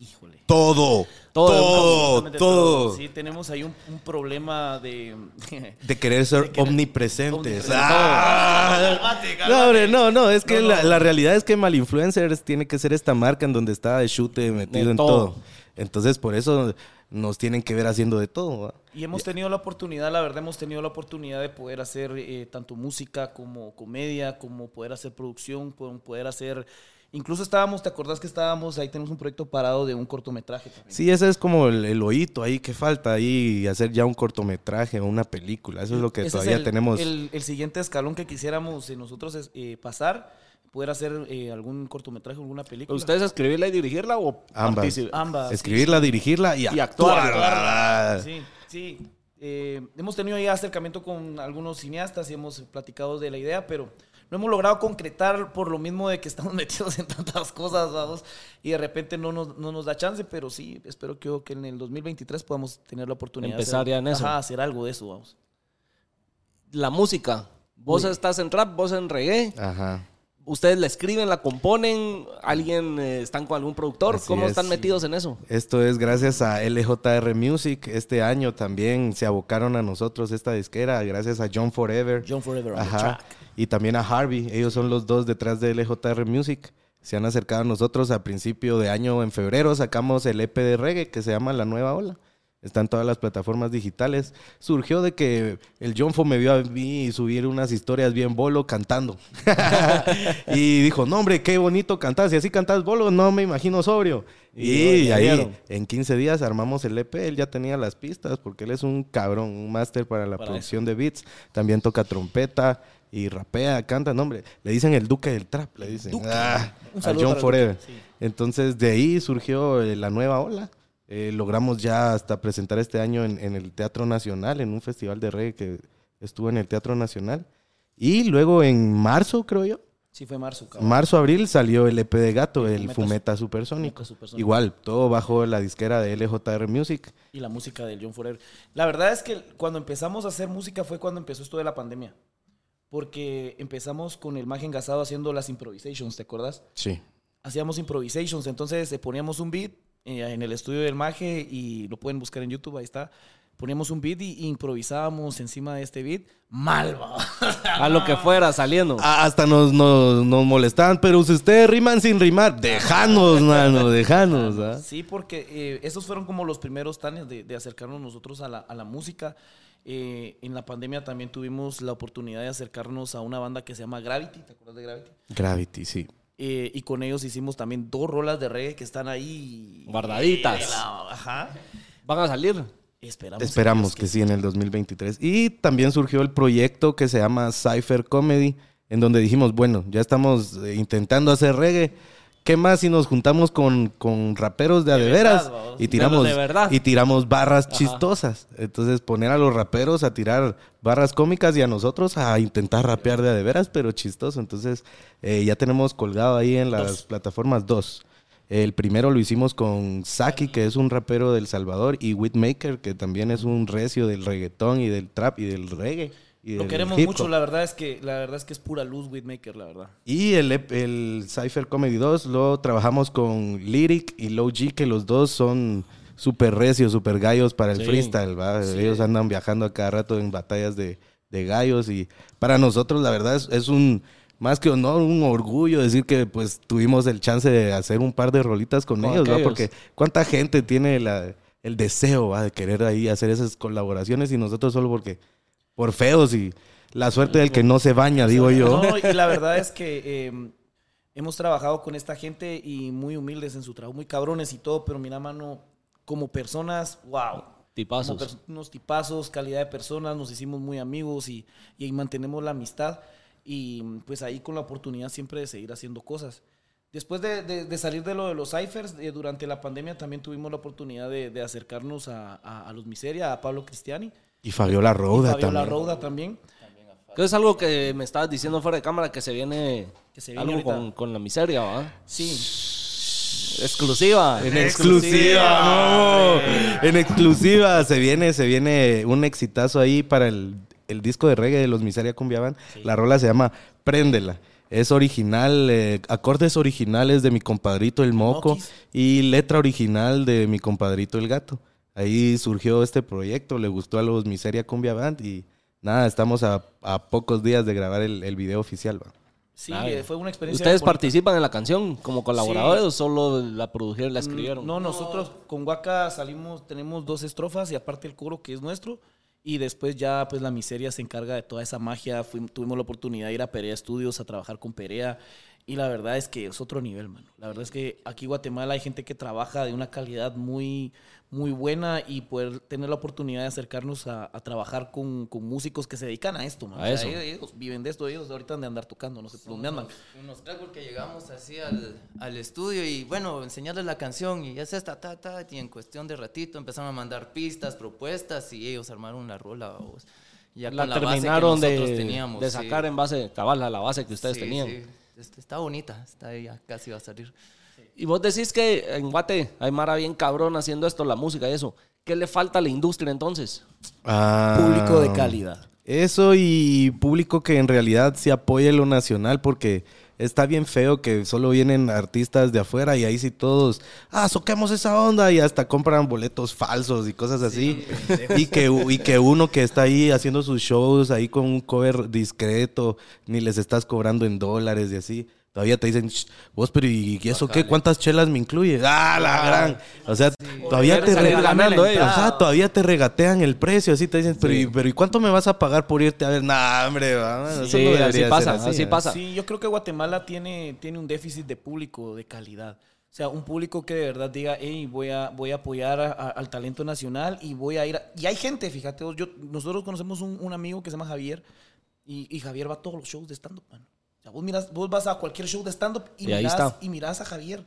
Híjole. Todo, Todo, todo. Sí, tenemos ahí un, un problema de... *laughs* De querer ser querer- omnipresentes. omnipresente. Ah. No, hombre, no, no, es que La, la realidad es que Malinfluencers tiene que ser esta marca en donde está de chute metido De en todo. todo. Entonces, por eso nos tienen que ver haciendo de todo. ¿va? Y hemos tenido la oportunidad, la verdad, hemos tenido la oportunidad de poder hacer eh, tanto música como comedia, como poder hacer producción, po- poder hacer... Incluso estábamos, ¿te acordás que estábamos, ahí tenemos un proyecto parado de un cortometraje también? Sí, ese es como el, el oído ahí que falta ahí hacer ya un cortometraje o una película. Eso es lo que Ese es todavía el- tenemos. El, el siguiente escalón que quisiéramos eh, nosotros es, eh, pasar, poder hacer eh, algún cortometraje, alguna película. ¿Ustedes escribirla y dirigirla o Ambas. Ambas. sí, Escribirla, dirigirla y, Y actuar. actuarla. Sí, sí. Eh, hemos tenido ya acercamiento con algunos cineastas y hemos platicado de la idea, pero no hemos logrado concretar por lo mismo de que estamos *laughs* metidos en tantas cosas, vamos, y de repente no nos, no nos da chance, pero sí, espero que, que en el 2023 podamos tener la oportunidad Empezar de ya en eso. Ajá, hacer algo de eso, vamos. La música. Vos estás en rap, vos en reggae. Ajá. ¿Ustedes la escriben, la componen? ¿Alguien eh, están con algún productor? Así ¿Cómo es, están metidos en eso? Esto es gracias a LJR Music. Este año también se abocaron a nosotros esta disquera, gracias a John Forever. John Forever on the Ajá. track. Y también a Harvey. Ellos son los dos detrás de LJR Music. Se han acercado a nosotros a principio de año, en febrero, sacamos el EP de reggae que se llama La Nueva Ola. Está en todas las plataformas digitales. Surgió de que el Jonfo me vio a mí subir unas historias bien bolo cantando. *laughs* y dijo, no hombre, qué bonito cantar. Si así cantas bolo, no me imagino sobrio. Y ahí, en 15 días armamos el EP. Él ya tenía las pistas porque él es un cabrón, un máster para la Para producción de beats. También toca trompeta y rapea, canta. No, hombre, le dicen el duque del trap, le dicen. Duque. Ah, Un a John Forever. Sí. Entonces, de ahí surgió eh, la nueva ola. Eh, logramos ya hasta presentar este año en, en el Teatro Nacional, en un festival de reggae que estuvo en el Teatro Nacional. Y luego en marzo, creo yo, Sí, fue marzo, cabrón. marzo, abril, salió el EP de Gato, el Fumeta Fumeta Supersónico. Supersónico. Igual, todo bajo la disquera de LJR Music. y la música del John Forever. La verdad es que cuando empezamos a hacer música fue cuando empezó esto de la pandemia. Porque empezamos con el Magen Gasado haciendo las improvisations, ¿te acuerdas? Sí. Hacíamos improvisations, entonces eh, poníamos un beat en el estudio del Maje y lo pueden buscar en YouTube, ahí está. Poníamos un beat y, improvisábamos encima de este beat. Mal, va. *laughs* A lo que fuera, saliendo. Ah, Hasta nos, nos, nos molestaban, pero si ustedes riman sin rimar, dejanos, mano, dejanos. ¿ah? Sí, porque eh, esos fueron como los primeros tanes de, de acercarnos nosotros a la, a la música. Eh, en la pandemia también tuvimos la oportunidad de acercarnos a una banda que se llama Gravity, ¿te acuerdas de Gravity? Gravity, sí. Eh, y con ellos hicimos también dos rolas de reggae que están ahí. Guardaditas. Eh, la- Ajá. ¿Van a salir? Esperamos. Esperamos que sí en el 2023. Y también surgió el proyecto que se llama Cypher Comedy, en donde dijimos, bueno, ya estamos eh, intentando hacer reggae. ¿Qué más si nos juntamos con, con raperos de, De adeveras y tiramos de verdad. y tiramos barras chistosas? Entonces poner a los raperos a tirar barras cómicas y a nosotros a intentar rapear de adeveras, pero chistoso. Entonces eh, ya tenemos colgado ahí en las Dos. plataformas dos. El primero lo hicimos con Saki, que es un rapero del Salvador, y Whitmaker, que también es un recio del reggaetón y del trap y del reggae. Y Lo queremos mucho, la verdad es que la verdad es que es pura luz Whitmaker, la verdad. Y el, el Cypher Comedy 2 lo trabajamos con Lyric y Low G, que los dos son súper recios, súper gallos para el Sí. freestyle. ¿va? Ellos andan viajando a cada rato en batallas de, de gallos y para nosotros la verdad es, es un, más que honor, un orgullo decir que pues tuvimos el chance de hacer un par de rolitas con, Con ellos, ¿va? porque cuánta gente tiene la- el deseo ¿va? de querer ahí hacer esas colaboraciones y nosotros solo porque por feos y la suerte del que no se baña, digo yo. No, y la verdad es que eh, hemos trabajado con esta gente y muy humildes en su trabajo, muy cabrones y todo, pero mira, mano, como personas, wow. Tipazos. Pers- unos tipazos, calidad de personas, nos hicimos muy amigos y, y ahí mantenemos la amistad y pues ahí con la oportunidad siempre de seguir haciendo cosas. Después de, de- de salir de lo de los ciphers, eh, durante la pandemia también tuvimos la oportunidad de, de acercarnos a, a- a los Miseria, a Pablo Cristiani. Y Fabiola y Rouda Fabiola también. Rouda también. Que es algo que me estabas diciendo fuera de cámara que se viene, Que se viene algo con, con la miseria, ¿va? Sí, Exclusiva. En exclusiva, no. En exclusiva se viene, se viene un exitazo ahí para el, el disco de reggae de los Miseria Cumbia Band. La rola se llama Préndela. Es original, eh, acordes originales de mi compadrito el Moco Moquis. y letra original de mi compadrito el Gato. Ahí surgió este proyecto, le gustó a los Miseria Cumbia Band y nada, estamos a, a pocos días de grabar el, el video oficial. ¿va? sí, eh, fue una experiencia. ¿Ustedes bonita. participan en la canción como colaboradores o solo la produjeron y la escribieron? Mm, No, nosotros con Waka salimos, tenemos dos estrofas y aparte el coro que es nuestro. Y después ya pues la miseria se encarga de toda esa magia. Tuvimos la oportunidad de ir a Perea Studios a trabajar con Perea. Y la verdad es que es otro nivel, mano. La verdad es que aquí en Guatemala hay gente que trabaja de una calidad muy, muy buena y poder tener la oportunidad de acercarnos a, a trabajar con, con músicos que se dedican a esto, mano. A O sea, eso. ellos, ellos viven de esto, ellos ahorita han de andar tocando, no sé por dónde andan. Unos cracks porque llegamos así al, al estudio y bueno, enseñarles la canción y es esta, ta, ta, y en cuestión de ratito empezaron a mandar pistas, propuestas y ellos armaron la rola. vos. ya la la base que terminaron de, teníamos, de sí. sacar en base cabal a la base que ustedes Sí, tenían. sí. Está bonita, está ya casi va a salir. Y vos decís que en Guate hay Mara bien cabrón haciendo esto, la música y eso. ¿Qué le falta a la industria entonces? Ah, Público de calidad. Eso y público que en realidad sí apoye lo nacional porque está bien feo que solo vienen artistas de afuera y ahí sí todos, ah, soquemos esa onda y hasta compran boletos falsos y cosas así. y, que, y que uno que está ahí haciendo sus shows ahí con un cover discreto, ni les estás cobrando en dólares y así. Todavía te dicen, "Sh, vos, pero ¿y eso qué? ¿Cuántas chelas me incluye? ¡Ah, la gran! O sea, todavía te regatean. ellos. Ajá, todavía te regatean el precio, así te dicen, pero, ¿y, pero ¿y cuánto me vas a pagar por irte a ver? Nah, hombre, va, eso Sí, no así pasa, así ¿eh? pasa. Sí, yo creo que Guatemala tiene, tiene un déficit de público de calidad. O sea, un público que de verdad diga, hey, voy a, voy a apoyar a- a- al talento nacional y voy a ir a... Y hay gente, fíjate, yo, nosotros conocemos un, un amigo que se llama Javier y, y Javier va a todos los shows de stand-up, mano. Sea, vos, miras, vos vas a cualquier show de stand-up y, Y mirás, y mirás a Javier.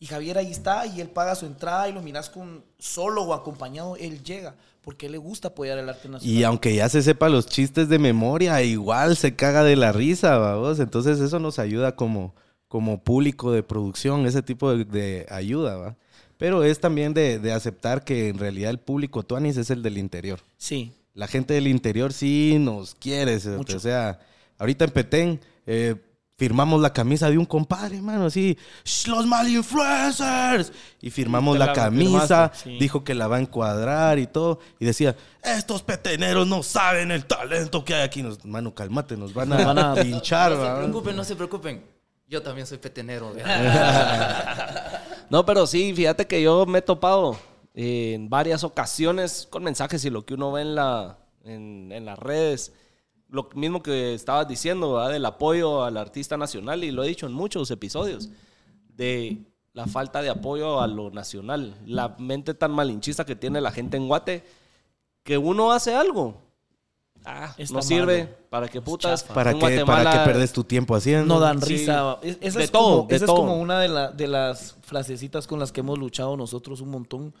Y Javier ahí está y él paga su entrada y lo miras con solo o acompañado, él llega porque le gusta apoyar el arte nacional. Y aunque ya se sepa los chistes de memoria, igual se caga de la risa, vamos. Entonces eso nos ayuda como, como público de producción, ese tipo de, de ayuda, ¿va? Pero es también de, de aceptar que en realidad el público Tuanis es el del interior. Sí, La gente del interior sí nos quiere. Mucho. O sea, ahorita en Petén eh, firmamos la camisa de un compadre, hermano, así, "Sh, los malinfluencers. Y firmamos la la camisa, sí. dijo que la va a encuadrar y todo. Y decía, estos peteneros no saben el talento que hay aquí. Nos, mano, cálmate, nos van a, van a- pinchar. No se preocupen, no se preocupen. Yo también soy petenero. *laughs* No, pero sí, fíjate que yo me he topado en varias ocasiones con mensajes y lo que uno ve en, la, en, en las redes. Lo mismo que estabas diciendo, ¿verdad? del apoyo al artista nacional, y lo he dicho en muchos episodios, de la falta de apoyo a lo nacional. La mente tan malinchista que tiene la gente en Guate, que uno hace algo. Ah, Está no sirve. malo. ¿Para qué putas? ¿Para En qué, ¿Para Guatemala- qué perdes tu tiempo haciendo? no dan Sí. risa. Es- Esa, De es, todo, como, de esa es todo. como una de, la- de las frasecitas con las que hemos luchado nosotros un montón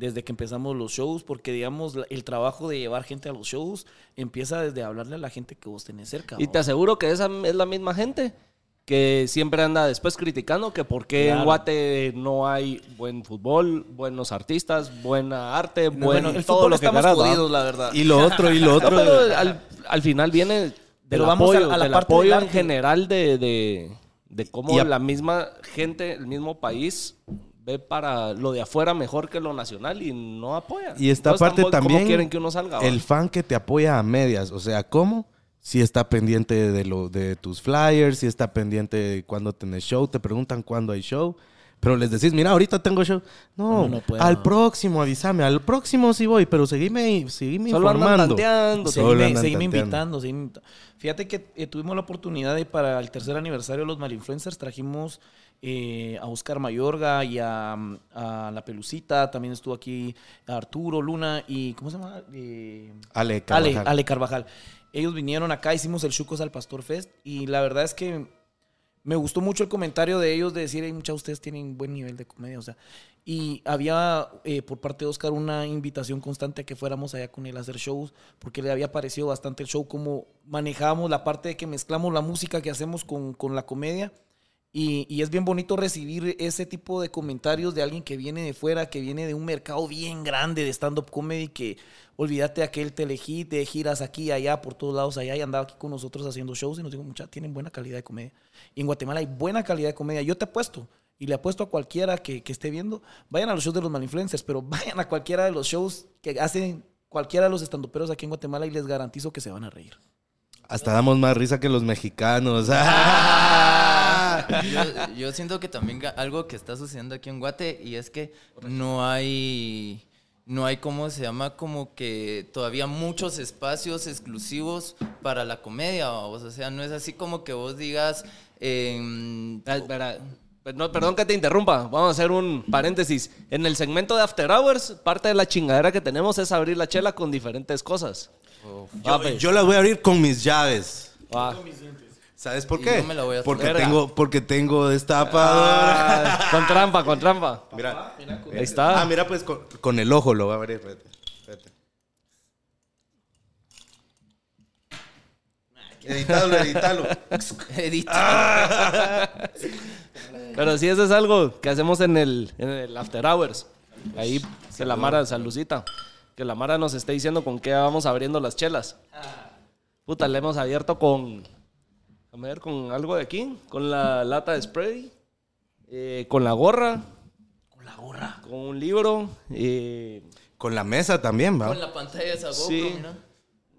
desde que empezamos los shows, porque digamos, el trabajo de llevar gente a los shows empieza desde hablarle a la gente que vos tenés cerca. Y ¿no? te aseguro que esa es la misma gente que siempre anda después criticando que por qué en Claro. Guate no hay buen fútbol, buenos artistas, buena arte, buen bueno, el todo fútbol lo que estamos jodidos, la verdad. Y lo *laughs* otro, y lo No, otro. pero al, al final viene del Pero vamos apoyo, a- a la del parte apoyo del en general de, de, de cómo Y la misma gente, el mismo país ve para lo de afuera mejor que lo nacional y no apoya. Y esta Entonces, parte ¿cómo- cómo también, quieren que uno salga? va? el fan que te apoya a medias, o sea, ¿cómo? Si está pendiente de, lo, de tus flyers, si está pendiente de cuándo tenés show, te preguntan cuándo hay show, pero les decís, mira, ahorita tengo show. No, No, no puedo. al próximo avísame, al próximo sí voy, pero seguime, seguime Solo andan informando. tanteando. Solo Seguime, andan seguime tanteando. invitando, seguime invita- Fíjate que eh, tuvimos la oportunidad de para el tercer aniversario de los Malinfluencers trajimos eh, a Oscar Mayorga y a, a La Pelucita, también estuvo aquí Arturo Luna y ¿cómo se llama? Eh, Ale Ale, Carvajal. Ale Carvajal. Ellos vinieron acá, hicimos el Chucos al Pastor Fest y la verdad es que me gustó mucho el comentario de ellos de decir, "Ey, muchas de ustedes tienen buen nivel de comedia, o sea, y había eh, por parte de Oscar una invitación constante a que fuéramos allá con él a hacer shows, porque le había parecido bastante el show, como manejábamos la parte de que mezclamos la música que hacemos con, con la comedia. Y, y es bien bonito recibir ese tipo de comentarios de alguien que viene de fuera, que viene de un mercado bien grande de stand-up comedy, que olvídate de aquel telehit, de giras aquí y allá, por todos lados allá, y andaba aquí con nosotros haciendo shows y nos digo, mucha, tienen buena calidad de comedia. Y en Guatemala hay buena calidad de comedia. Yo te apuesto, y le apuesto a cualquiera que, que esté viendo, vayan a los shows de los malinfluencers, pero *laughs* vayan a cualquiera de los shows que hacen cualquiera de los estandoperos aquí en Guatemala y les garantizo que se van a reír. Hasta damos más risa que los mexicanos. Yo, yo siento que también algo que está sucediendo aquí en Guate y es que no hay, no hay, ¿cómo se llama? Como que todavía muchos espacios exclusivos para la comedia. vamos. O sea, no es así como que vos digas... em, Ah, no, perdón que te interrumpa, vamos a hacer un paréntesis. En el segmento de After Hours, parte de la chingadera que tenemos es abrir la chela con diferentes cosas. yo, Ah, pues. yo las voy a abrir con mis llaves. Va. ¿Sabes por Y qué? yo me la voy a porque, tengo, porque tengo destapadora. Ah, con trampa, con trampa. Mira. Ahí está. Ah, mira, pues con, con el ojo lo va a abrir. Espérate, espérate. Editalo, editalo. *laughs* Edita. Pero sí, eso es algo que hacemos en el, en el After Hours. Ahí que la Mara, saludcita. Que la Mara nos esté diciendo con qué vamos abriendo las chelas. Puta, le hemos abierto con. A ver, con algo de aquí. Con la lata de spray. eh, con la gorra. Con la gorra. Con un libro. eh, Con la mesa también, va. Con la pantalla de esa GoPro, Sí. mira.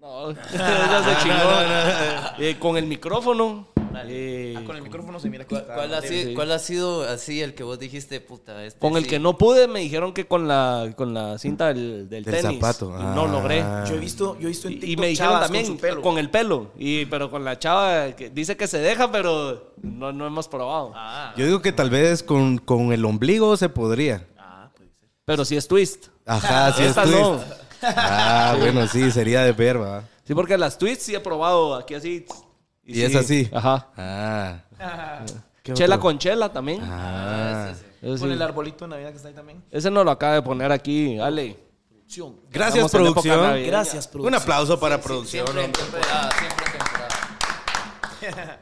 no, *laughs* esa se chingó. *laughs* Eh, con el micrófono. Eh, Ah, con el micrófono se mira que ¿Cuál, está- cuál ha sido, sí. cuál ha sido así el que vos dijiste, puta? Este Con el sí? que no pude, me dijeron que con la, con la cinta del, del Del tenis. zapato. Y no Ah. logré. Yo he visto, yo he visto en Y, TikTok y me dijeron también con su pelo. con el pelo. Y, pero con la chava que dice que se deja, pero no, no hemos probado. Ah, Yo digo que tal vez con, con el ombligo se podría. ah, puede ser. Pero si es twist. Ajá, *laughs* sí es Esta twist. no. Ah, bueno, sí, sería de ver, va. Sí, porque las twists sí he probado aquí así. Y es así. Ajá. Ah. *laughs* ¿Qué Chela otro? con chela también. Ah. Eso sí. Con el arbolito de Navidad que está ahí también. Ese no lo acaba de poner aquí, Ale. Producción. Gracias, Estamos producción. Gracias, Un producción. aplauso para Sí, producción. Siempre, temporada, siempre temporada. *laughs*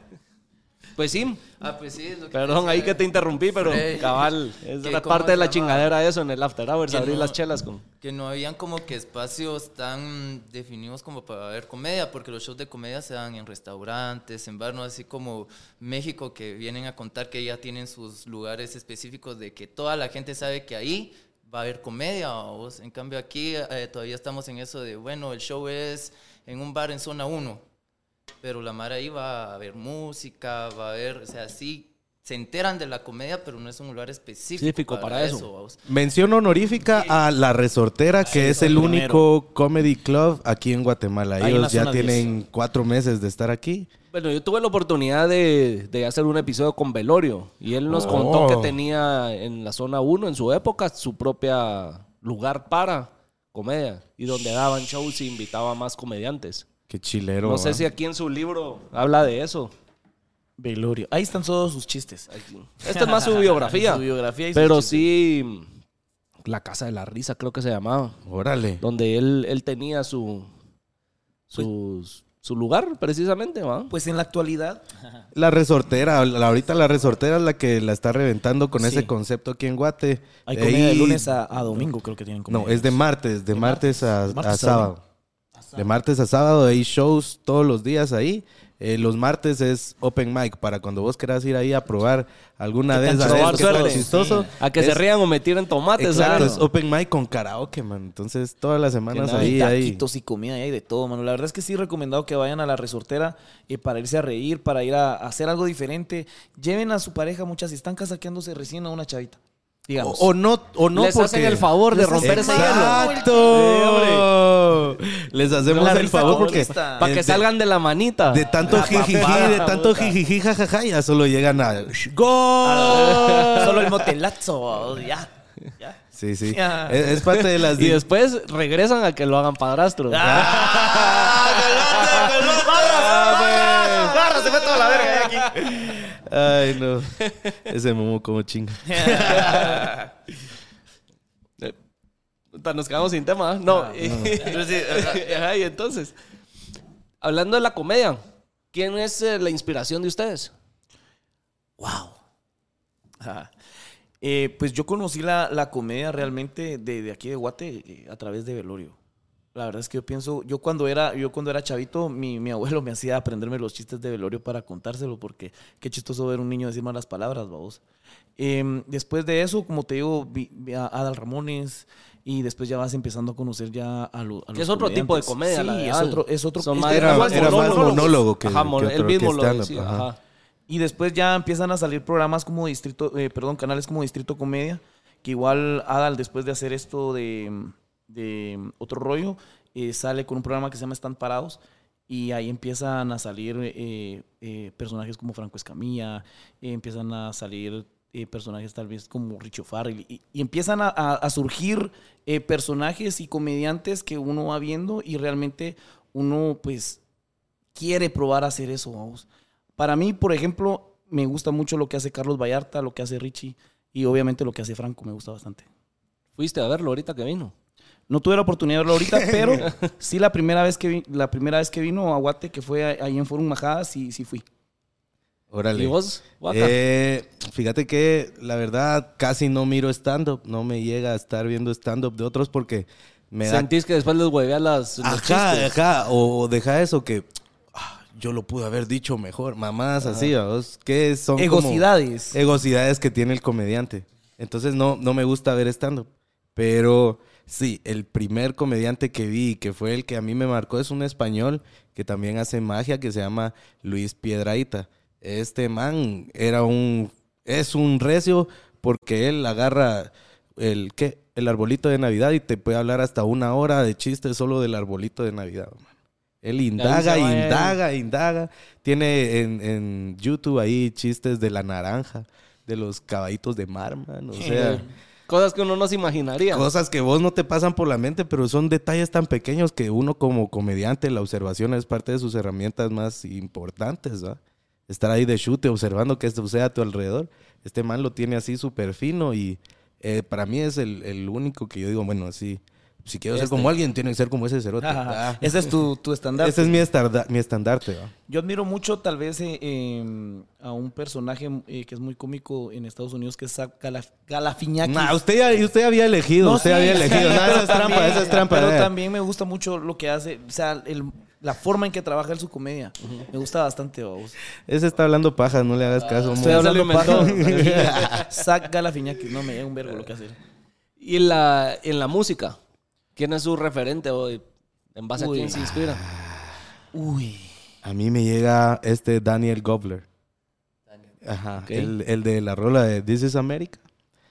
Pues sí. Ah, pues sí, es lo que Perdón ahí que te interrumpí, pero cabal. *laughs* Es cómo parte de la chingadera eso en el After Hours, que abrir no- las chelas con... Que no habían como que espacios tan definidos como para ver comedia, porque los shows de comedia se dan en restaurantes, en bar, no así como México, que vienen a contar que ya tienen sus lugares específicos de que toda la gente sabe que ahí va a haber comedia. ¿vos? En cambio aquí eh, todavía estamos en eso de, bueno, el show es en un bar en zona 1, pero la mar ahí va a haber música, va a haber, o sea, sí se enteran de la comedia, pero no es un lugar específico, Específico para eso. Mención honorífica a La Resortera, que es el primero. único comedy club aquí en Guatemala. En Ellos ya tienen cuatro meses de estar aquí. Bueno, yo tuve la oportunidad de, de hacer un episodio con Velorio y él nos Oh. contó que tenía en la zona 1, en su época, su propia lugar para comedia y donde daban shows y invitaba a más comediantes. Qué chilero. No sé si aquí en su libro habla de eso. Velorio. Ahí están todos sus chistes. Esta es más su biografía. *laughs* Su biografía y sus pero sí, La Casa de la Risa creo que se llamaba, Órale. donde él, él tenía su, su, su lugar precisamente, ¿va? Pues en la actualidad, La resortera, la- ahorita la resortera es la que la está reventando con Sí. ese concepto aquí en Guate. hay comida de Ahí- lunes a, a domingo, creo que tienen comedia. No, es de martes, de martes a, De martes a a sábado. De martes a sábado hay shows todos los días ahí. Eh, los martes es open mic para cuando vos quieras ir ahí a probar alguna de esas. Chistoso. A que Es- se rían o me tiren tomates. Exacto, es open mic con karaoke, man. Entonces todas las semanas ahí, ahí. taquitos y comida y hay de todo, mano. La verdad es que sí recomendado que vayan a la resortera eh, para irse a reír, para ir a, a hacer algo diferente. Lleven a su pareja, muchas si están casaqueándose recién a una chavita. Digamos. O, o no, o no Les hacen el favor de romper ese hielo. ¡Exacto! Les hacemos el favor porque... Para que salgan de la manita. De tanto jijiji, de tanto jijiji, jajaja, ya solo llegan a... Ah, ¡Gol! Solo el motelazo, ya. ya. Sí, sí. Ya. Es, es parte de las... Y después regresan a que lo hagan padrastros. ¡Barra! Se fue toda la verga aquí. Ay, no. Ese momo como chinga. *laughs* Eh, Nos quedamos sin tema. *laughs* ¿eh? No. Sí, ajá, ajá, y entonces, hablando de la comedia, ¿quién es eh, la inspiración de ustedes? Wow. Ajá. Eh, pues yo conocí la, la comedia realmente de, de aquí de Guate eh, a través de Velorio. La verdad es que yo pienso, yo cuando era, yo cuando era chavito, mi, mi abuelo me hacía aprenderme los chistes de Velorio para contárselo, porque qué chistoso ver un niño decir malas palabras, vamos. Em, después de eso, como te digo, vi, vi a Adal Ramones y después ya vas empezando a conocer ya a, lo- a los Que es otro tipo de comedia, la Sí, de es otro, es otro. Son más- Era, más monólogo que, Ajá, que él mismo que lo stand-up. decía. Ajá. ajá. Y después ya empiezan a salir programas como Distrito, eh, perdón, canales como Distrito Comedia, que igual Adal después de hacer esto de, de otro rollo, eh, sale con un programa que se llama Están Parados y ahí empiezan a salir eh, eh, personajes como Franco Escamilla, empiezan a salir personajes tal vez como Richo Farrell y, empiezan a, a- surgir personajes y comediantes que uno va viendo y realmente uno pues quiere probar a hacer eso, vamos. Para mí, por ejemplo, me gusta mucho lo que hace Carlos Vallarta, lo que hace Richie y obviamente lo que hace Franco me gusta bastante. Fuiste a verlo ahorita que vino. No tuve la oportunidad de verlo ahorita, *laughs* pero sí la primera vez que vi- la primera vez que vino a Guate, que fue a- ahí en Forum Majada, sí, sí fui. Órale. ¿Y vos? Eh, fíjate que la verdad casi no miro stand-up. No me llega a estar viendo stand-up de otros porque me da ¿Sentís que después les hueveas las, los Ajá, chistes? ajá. O, o deja eso que ah, yo lo pude haber dicho mejor. Mamás así, ¿vos? Que son como Egocidades. egocidades que tiene el comediante. Entonces no, no me gusta ver stand-up. Pero sí, el primer comediante que vi, que fue el que a mí me marcó, es un español que también hace magia, que se llama Luis Piedraíta. Este man era un... Es un recio porque él agarra el, ¿qué? el arbolito de Navidad y te puede hablar hasta una hora de chistes solo del arbolito de Navidad. man. Él indaga, indaga, indaga. Tiene en, en YouTube ahí chistes de la naranja, de los caballitos de mar, man. O sea, Cosas que uno no se imaginaría. cosas que vos no te pasan por la mente, pero son detalles tan pequeños que uno como comediante, la observación es parte de sus herramientas más importantes, ¿va? Estar ahí de chute observando qué sucede a tu alrededor. Este man lo tiene así súper fino y eh, para mí es el, el único que yo digo, bueno, sí, si quiero ser Este. como alguien, tiene que ser como ese cerote. Ah, *laughs* Ese es tu, tu estandarte. ese es mi, estarda- mi estandarte, ¿va? Yo admiro mucho tal vez eh, eh, a un personaje eh, que es muy cómico en Estados Unidos, que es Galaf- Galafiñakis. Nah, usted, ya, usted había elegido, No, usted sí, había elegido. *laughs* Esa es trampa, esa es trampa. Pero eh. también me gusta mucho lo que hace, o sea, el- la forma en que trabaja él su comedia. Me gusta bastante, vos. Ese está hablando paja, no le hagas caso. Estoy mo. hablando paja. *laughs* Zach Galafiñakis, no me llega un verbo lo que hace. Y en la, en la música, ¿quién es su referente hoy? ¿En base Uy. a quién se inspira? Uy. A mí me llega este Daniel Gobler. Ajá. El, el de la rola de This is America.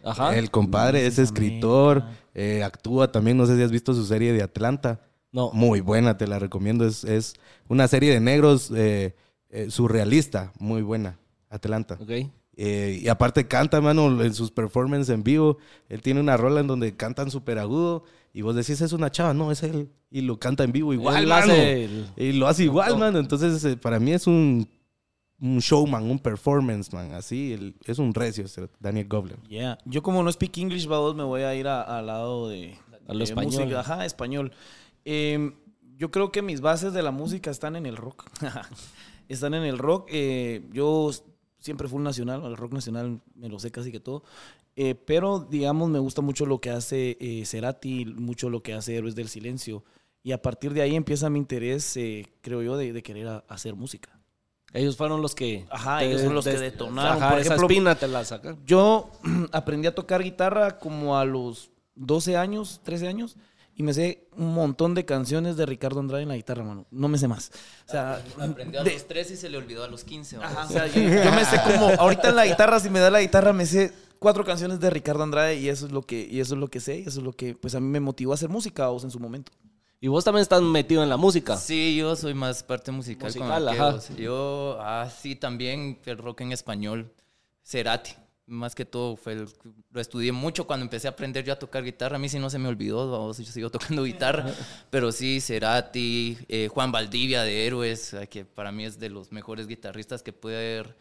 Ajá. El compadre es escritor, eh, actúa también. No sé si has visto su serie de Atlanta. No. Muy buena, te la recomiendo. Es, es una serie de negros eh, eh, surrealista, muy buena. Atlanta. Ok. Eh, y aparte canta, mano, en sus performances en vivo. Él tiene una rola en donde cantan súper agudo. Y vos decís, es una chava. No, es él. Y lo canta en vivo igual, Él mano. hace el- Y lo hace igual, mano. Entonces, eh, para mí es un, un showman, un performance, man. Así, el- es un recio, ese Daniel Gobler. Yeah. Yo como no speak English, vamos, me voy a ir a- al lado de... A lo español. música. Ajá, español. Eh, yo creo que mis bases de la música están en el rock. *laughs* están en el rock. Eh, yo siempre fui un nacional, el rock nacional me lo sé casi que todo. Eh, pero, digamos, me gusta mucho lo que hace eh, Cerati, mucho lo que hace Héroes del Silencio. Y a partir de ahí empieza mi interés, eh, creo yo, de, de querer a- hacer música. Ellos fueron los que... Ajá, te- ellos son los que des- detonaron. Ajá, Por esa ejemplo, espina te la sacan. Yo *clears throat* aprendí a tocar guitarra como a los 12 años, 13 años, y me sé un montón de canciones de Ricardo Andrade en la guitarra, mano. No me sé más. O sea, Aprendió a los 3 y se le olvidó a los 15. ¿va? Ajá, o sea, yo, yo me sé como, ahorita en la guitarra, si me da la guitarra, me sé cuatro canciones de Ricardo Andrade y eso es lo que, y eso es lo que sé, y eso es lo que, pues a mí me motivó a hacer música, vos, en su momento. Y vos también estás metido en la música. Sí, yo soy más parte musical. Musical, con ajá. Yo, ah, sí, también el rock en español. Cerati, más que todo, fue el- lo estudié mucho cuando empecé a aprender yo a tocar guitarra. A mí sí no se me olvidó, vamos, yo sigo tocando *laughs* guitarra. pero sí, Cerati, eh, Juan Valdivia de Héroes, que para mí es de los mejores guitarristas que puede haber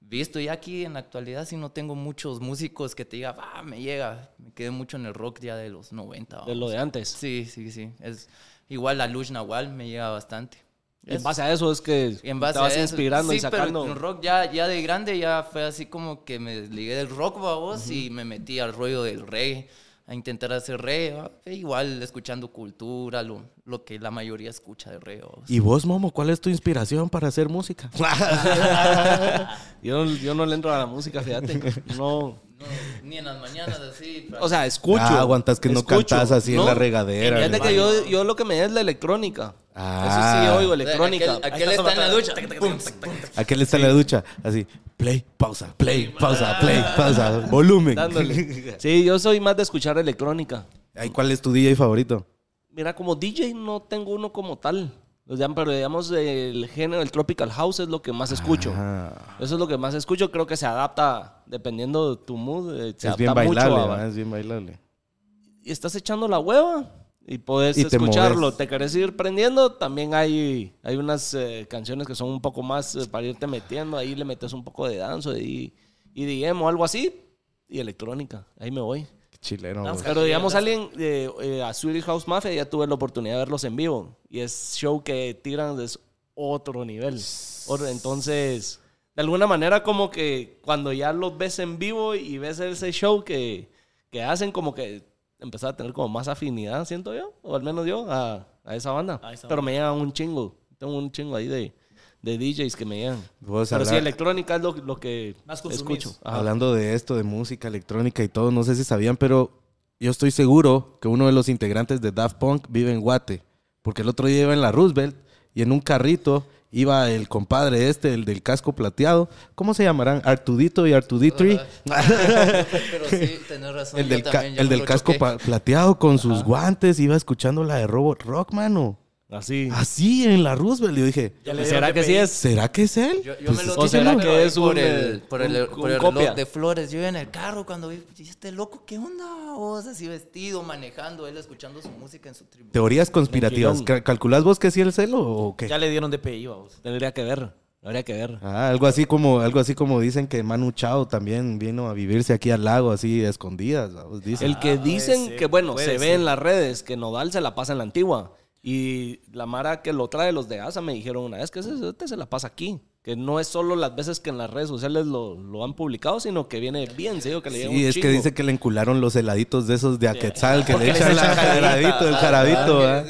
visto. Y aquí en la actualidad sí no tengo muchos músicos que te diga, ah, me llega. Me quedé mucho en el rock ya de los 90. De lo vamos. de antes. Sí, sí, sí. Es, igual la Luz Nahual me llega bastante. Y En base a eso es que En base te vas a inspirando y sí, pero sacando. el rock ya, ya de grande ya fue así como que me ligué del rock, babos, y me metí al rollo del reggae, a intentar hacer reggae, ¿va? E igual escuchando cultura, lo, lo que la mayoría escucha de babos. ¿Y vos, Momo, cuál es tu inspiración para hacer música? *laughs* *laughs* yo, yo no le entro a la música, fíjate. No. No, ni en las mañanas así. O sea, escucho. Ah, aguantas que no escucho. cantas así en la regadera. Fíjate ¿no? que yo, yo lo que me da es la electrónica. Ah. Eso sí, oigo O sea, electrónica. Aquel, aquel está en la ducha. pum, Aquel está en la ducha, así, play, pausa, play, pausa, play, pausa, volumen. Dándole. *laughs* Sí, yo soy más de escuchar electrónica. Ay, ¿Cuál es tu DJ favorito? Mira, como DJ no tengo uno como tal. Pero digamos, el género, el tropical house es lo que más escucho. Ah, Eso es lo que más escucho. Creo que se adapta dependiendo de tu mood. eh, Se es bien adapta mucho bailable, a- ¿va? es bien bailable. y estás echando la hueva y puedes Y te escucharlo. moves. Te querés ir prendiendo. También hay, hay unas eh, canciones que son un poco más eh, para irte metiendo. Ahí le metes un poco de danzo y, y DM o algo así. Y electrónica. Ahí me voy. Chileno. Pero digamos, alguien eh, eh, a Swedish House Mafia ya tuve la oportunidad de verlos en vivo. Y es show que tiran es otro nivel. Entonces, de alguna manera, como que cuando ya los ves en vivo y ves ese show que, que hacen, como que empezar a tener como más afinidad, siento yo, o al menos yo, a, a esa banda. A esa Pero me llegan un chingo. Tengo un chingo ahí de, de DJs que me llegan. Vos Pero sí, habla- electrónica es lo, lo que Más escucho. Ajá. Hablando de esto, de música electrónica y todo, no sé si sabían, pero yo estoy seguro que uno de los integrantes de Daft Punk vive en Guate. Porque el otro día iba en la Roosevelt y en un carrito iba el compadre este, el del casco plateado. ¿Cómo se llamarán? Artudito y Artuditree. Pero *laughs* sí, tenés razón. El yo del, ca- el del casco plateado con sus guantes, iba escuchando la de Robot Rock, mano. Así. Así en la Roosevelt. Yo dije, Ya le ¿Será que sí es? ¿será que es él? Yo, yo Pues me lo ¿O será que es por un, el, por el, un- por un el copia? de flores? Yo iba en el carro cuando vi, "¿Y este loco, ¿qué onda? Vos así vestido, manejando, él escuchando su música en su tribu. Teorías conspirativas. ¿Calculás vos que sí el celo o qué? Ya le dieron DPI, vamos. Tendría que ver. Habría que ver. Ah, algo así como algo así como dicen que Manu Chao también vino a vivirse aquí al lago así escondidas. El que Ah, dicen que, bueno, se ve ser. en las redes que Nodal se la pasa en la antigua. Y la Mara que lo trae, los de ASA, me dijeron una vez que ese este se la pasa aquí. Que no es solo las veces que en las redes sociales lo, lo han publicado, sino que viene bien, ¿sí? Que le Sí, un es que dice que le encularon los heladitos de esos de Aquetzal que le echan la jarabita. jarabito, el jarabito, ¿ah?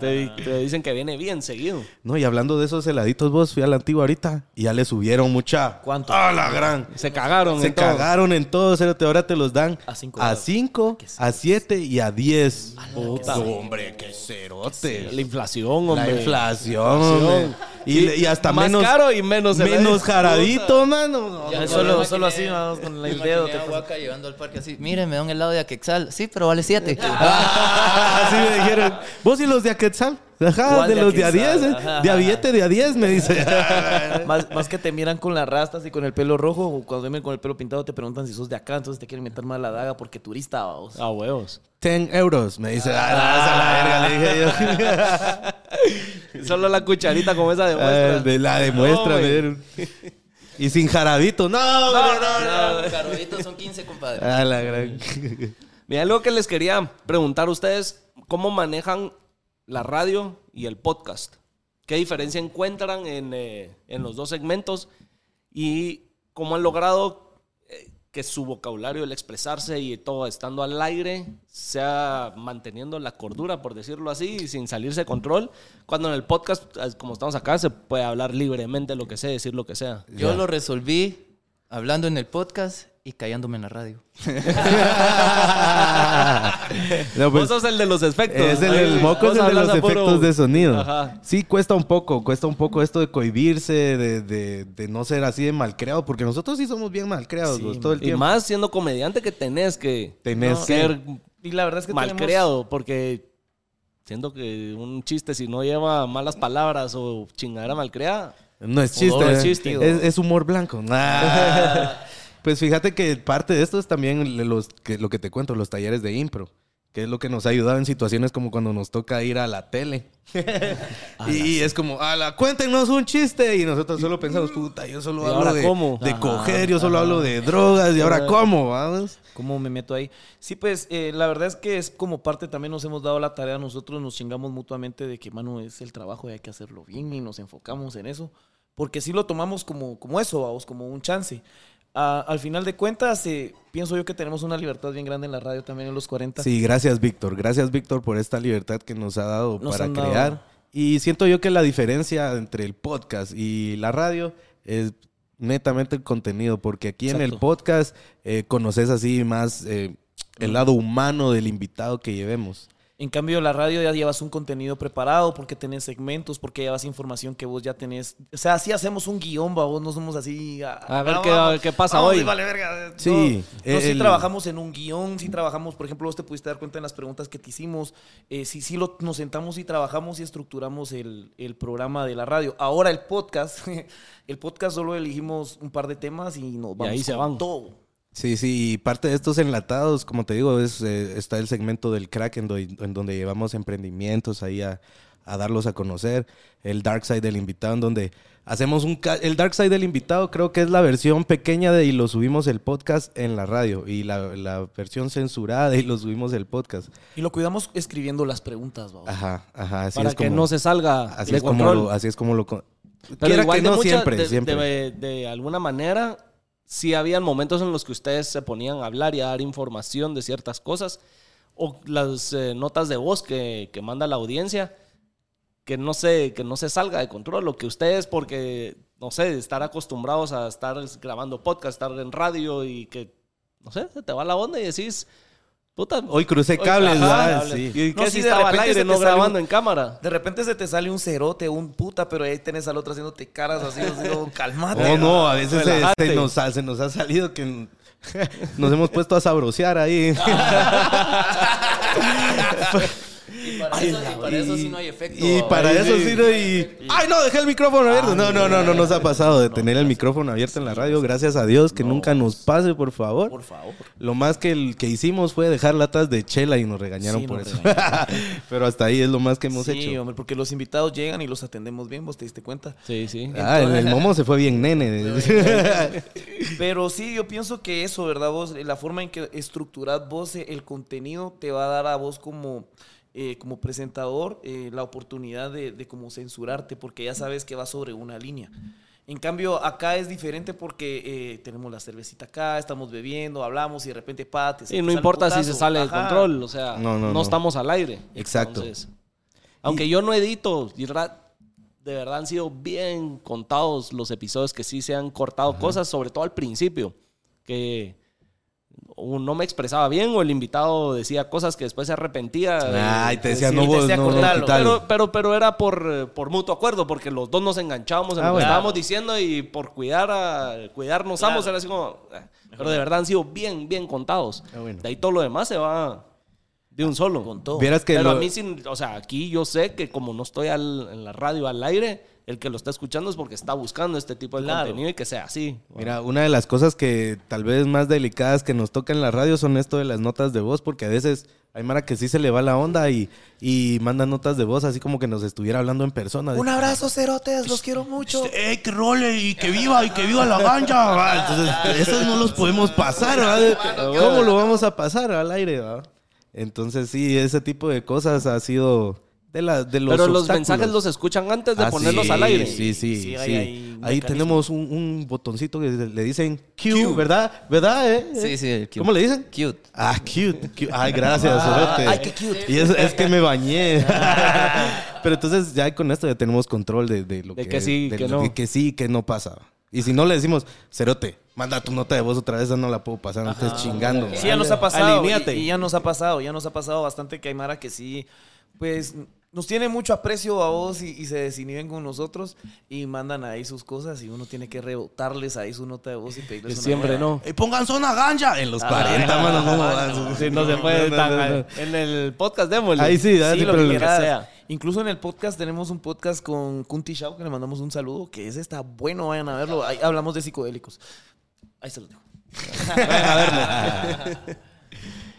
te, te dicen que viene bien seguido. No, y hablando de esos heladitos, vos fui a la antigua ahorita y ya le subieron mucha. ¿Cuánto? ¡Ah, la gran! Se cagaron. Se en todo. cagaron en todo, cerote. ahora te los dan A cinco a grados. 5, a 7 y a 10. Puta. hombre, qué cerote. La inflación, La hombre. inflación, hombre. Y, y hasta Más menos, caro y menos menos jarabito, mano. Ya, solo- solo así, vamos, con el dedo te a Waka llevando al parque así, mire, me da un helado de Aquexal. Sí, pero vale 7. *laughs* Así me dijeron. ¿Vos y los de Aquetzal? Ajá, ¿Cuál de de los de a Aquetzal? 10, ¿eh? De a billete de a 10, me dice. *laughs* *laughs* Más, más que te miran con las rastas y con el pelo rojo, o cuando miran con el pelo pintado te preguntan si sos de acá, entonces te quieren meter más la daga porque turista, vamos. A huevos. 10 euros, me dice. Ah, esa la verga, le dije yo. *laughs* Solo la cucharita como esa de Ah, muestra. de la demuestra, No. Y sin jarabito. No, no, no. No, Carobitos son 15, compadre. Ah, la gran. Mira, algo que les quería preguntar a ustedes, ¿cómo manejan la radio y el podcast? ¿Qué diferencia encuentran en, eh, en los dos segmentos? ¿Y cómo han logrado eh, que su vocabulario, el expresarse y todo estando al aire, sea manteniendo la cordura, por decirlo así, y sin salirse de control? Cuando en el podcast, eh, como estamos acá, se puede hablar libremente lo que sea, decir lo que sea. Yo lo resolví hablando en el podcast y callándome en la radio. *laughs* No, pues, Vos sos el de los efectos. es el, el moco es el de los puro- efectos de sonido. Ajá. Sí, cuesta un poco, cuesta un poco esto de cohibirse, de, de, de no ser así de malcreado, porque nosotros sí somos bien malcreados Sí, todo el Y tiempo. más siendo comediante que tenés que Tenés no, que- ser Y la verdad es que tenemos- malcriado, porque siento que un chiste si no lleva malas palabras o chingadera malcriada, No es chiste, doble ¿eh? chiste. es, es humor blanco. Nah. *laughs* *laughs* pues fíjate que parte de esto es también los, que, lo que te cuento, los talleres de impro, que es lo que nos ha ayudado en situaciones como cuando nos toca ir a la tele. *laughs* y es como, ala, cuéntenos un chiste. Y nosotros solo pensamos, puta, yo solo ¿Y hablo de, cómo? de Ajá, coger, yo solo hablo de drogas, y ahora cómo, vamos. ¿Cómo me meto ahí? Sí, pues eh, la verdad es que es como parte, también nos hemos dado la tarea, nosotros nos chingamos mutuamente de que, mano, es el trabajo y hay que hacerlo bien y nos enfocamos en eso, porque sí lo tomamos como, como eso, vamos, como un chance. Al final de cuentas, eh, pienso yo que tenemos una libertad bien grande en la radio también en los 40. Sí, gracias, Víctor. Gracias, Víctor, por esta libertad que nos ha dado Nos para dado. crear. Y siento yo que la diferencia entre el podcast y la radio es netamente el contenido, porque aquí en el podcast eh, conoces así más eh, el lado humano del invitado que llevemos. En cambio, la radio ya llevas un contenido preparado porque tenés segmentos, porque llevas información que vos ya tenés. O sea, así hacemos un guion, va, vos no somos así. A, A ver no, qué- vamos, qué pasa vamos, hoy. sí, vale, verga. Sí, No, no, sí el- trabajamos en un guion, sí trabajamos, por ejemplo, vos te pudiste dar cuenta en las preguntas que te hicimos. Eh, sí, sí lo, nos sentamos y trabajamos y estructuramos el, el programa de la radio. Ahora el podcast, *laughs* el podcast solo elegimos un par de temas y nos vamos ahí se van. todo. Sí, sí, y parte de estos enlatados, como te digo, es, eh, está el segmento del crack en, do- en donde llevamos emprendimientos ahí a, a darlos a conocer. El Dark Side del invitado, en donde hacemos un... ca- El Dark Side del invitado creo que es la versión pequeña de y lo subimos el podcast en la radio. Y la, la versión censurada de y lo subimos el podcast. Y lo cuidamos escribiendo las preguntas, vamos. Ajá, ajá. Así para es que como, no se salga así es como lo, así es como lo... Pero igual que de no mucha- siempre, de, siempre. de- de alguna manera, sí habían momentos en los que ustedes se ponían a hablar y a dar información de ciertas cosas. O las eh, notas de voz que, que manda la audiencia, que no, se, que no se salga de control. Lo que ustedes, porque, no sé, estar acostumbrados a estar grabando podcast, estar en radio y que, no sé, se te va la onda y decís, puta. Hoy crucé cables, ¿verdad? Sí. Y No, sí, estaba al aire, no grabando un- en cámara. De repente se te sale un cerote, un puta, pero ahí tenés al otro haciéndote caras así, como, calmate. Oh, no, a veces se, Relájate. se nos, ha- se nos ha salido que *laughs* nos hemos puesto a sabrosear ahí. *laughs* *laughs* Y para, eso, y para eso sí no hay efecto. Y para Ay, eso sí. sí, no, y... ¡Ay, no! Dejé el micrófono abierto. No, no, no, no nos ha pasado de tener el micrófono abierto en la radio. Gracias a Dios, que nunca nos pase, por favor. Por favor. Lo más que, el, que hicimos fue dejar latas de chela y nos regañaron Sí, por nos eso. *laughs* Pero hasta ahí es lo más que hemos sí, hecho. hombre, porque los invitados llegan y los atendemos bien, vos te diste cuenta. Sí, sí. Ah, el, el momo se *laughs* fue bien nene. Pero sí, yo pienso que eso, ¿verdad? Vos, la forma en que estructurás vos el contenido te va a dar a vos como, eh, como presentador eh, la oportunidad de, de como censurarte, porque ya sabes que va sobre una línea. En cambio, acá es diferente porque eh, tenemos la cervecita acá, estamos bebiendo, hablamos y de repente, pa, te- Y no importa si se sale de Ajá. control, o sea, No, no, no, no. estamos al aire. Exacto. Entonces, aunque yo no edito, y de verdad han sido bien contados los episodios que sí se han cortado cosas, sobre todo al principio, que o no me expresaba bien o el invitado decía cosas que después se arrepentía. Ay, te decía, Sí, no, vos, decía no, no, pero, pero, pero era por, por mutuo acuerdo, porque los dos nos enganchábamos en Ah, lo que bueno. estábamos diciendo y por cuidar a, cuidarnos Claro. ambos era así como... eh, Pero de verdad han sido bien, bien contados. Ah, bueno. De ahí todo lo demás se va de un solo. Con todo. Vieras que Pero lo- a mí, sin, o sea, aquí yo sé que como no estoy al- en la radio al aire, el que lo está escuchando es porque está buscando este tipo de Claro. contenido y que sea así. Mira, una de las cosas que tal vez más delicadas que nos toca en la radio son esto de las notas de voz, porque a veces hay Mara que sí se le va la onda y, y manda notas de voz así como que nos estuviera hablando en persona. Un abrazo, cerotes, los quiero mucho. ¡Ey, que role! Y que viva, y que viva la ganja. Entonces, esos no los podemos pasar, ¿va? ¿Cómo lo vamos a pasar al aire? Entonces, sí, ese tipo de cosas ha sido de, la, de los Pero los mensajes los escuchan antes de Ah, ponerlos sí, al aire. Sí, sí, Sí, sí. hay- hay un Ahí tenemos un, un botoncito que le dicen Q, ¿verdad? ¿Verdad? eh? Sí, sí, el cute. ¿Cómo le dicen? Cute. Ah, cute. cute. Ay, gracias, cerote. ay, qué cute. Y es, es que me bañé. *laughs* Pero entonces ya con esto ya tenemos control de, de lo De que, que sí, de que lo no. Que, que sí, que no pasa. Y si no le decimos, cerote, manda tu nota de voz otra vez, esa no la puedo pasar, no estés chingando. Sí, ya nos ha pasado. Y, y ya nos ha pasado, ya nos ha pasado bastante que hay Mara que sí, pues nos tiene mucho aprecio a vos y, y se desinhiben con nosotros y mandan ahí sus cosas y uno tiene que rebotarles ahí su nota de voz y pedirles Que una siempre no. Eh, pongan zona ganja en los 40, mano. no se puede No, no, tan- no, no. En el podcast démosle. Ahí sí, dale, Sí, lo pero que lo- quieras. sea. Incluso en el podcast tenemos un podcast con Kunti Shao que le mandamos un saludo, que ese está bueno, vayan a verlo. Ahí hablamos de psicodélicos. Ahí se los dejo. *laughs*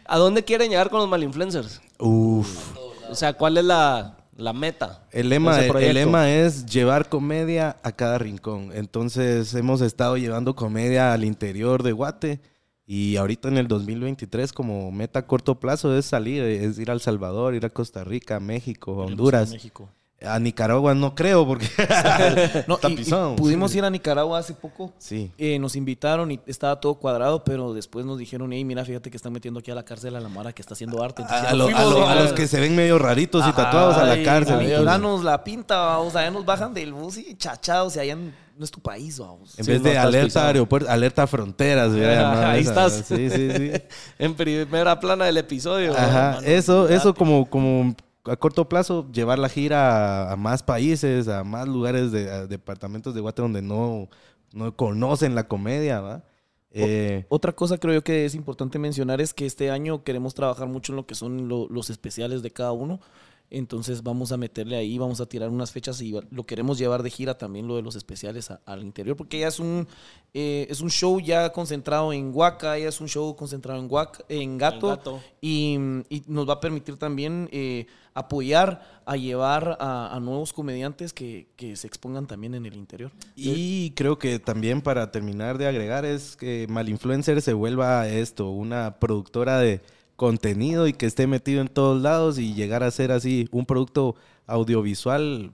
¿A dónde quieren llegar con los malinfluencers? Uf. O sea, ¿cuál es la, la meta? El lema, de ese el, proyecto? lema es llevar comedia a cada rincón. Entonces hemos estado llevando comedia al interior de Guate y ahorita en el 2023 como meta a corto plazo es salir, es ir a El Salvador, ir a Costa Rica, México, Honduras. México. A Nicaragua no creo porque *laughs* No, está *laughs* y- pudimos ir a Nicaragua hace poco. Sí. Eh, nos invitaron y estaba todo cuadrado, pero después nos dijeron, hey, mira, fíjate que están metiendo aquí a la cárcel a la Mara que está haciendo arte. Entonces, A, ya lo- a lo- a ¿no? los que se ven medio raritos y tatuados a la cárcel. ay, entonces. danos la pinta, sea, ya nos bajan del bus y chachados, y allá no es tu país, vamos. En Sí, vez no de estás alerta pisado. aeropuerto, alerta fronteras. Ahí esa. estás. Sí, sí, sí. *laughs* En primera plana del episodio. Ajá, eso, eso como, como a corto plazo, llevar la gira a, a más países, a más lugares de a departamentos de Guate donde no, no conocen la comedia, ¿va? Eh, Otra cosa creo yo que es importante mencionar es que este año queremos trabajar mucho en lo que son lo- los especiales de cada uno. Entonces vamos a meterle ahí, vamos a tirar unas fechas y lo queremos llevar de gira también lo de los especiales al interior, porque ya es un, eh, es un show ya concentrado en Huaca, ya es un show concentrado en, Huaca, en Gato, Y, nos va a permitir también eh, apoyar a llevar a, nuevos comediantes que, que, se expongan también en el interior. Y creo que también para terminar de agregar es que Malinfluencer se vuelva esto, una productora de contenido y que esté metido en todos lados y llegar a ser así un producto audiovisual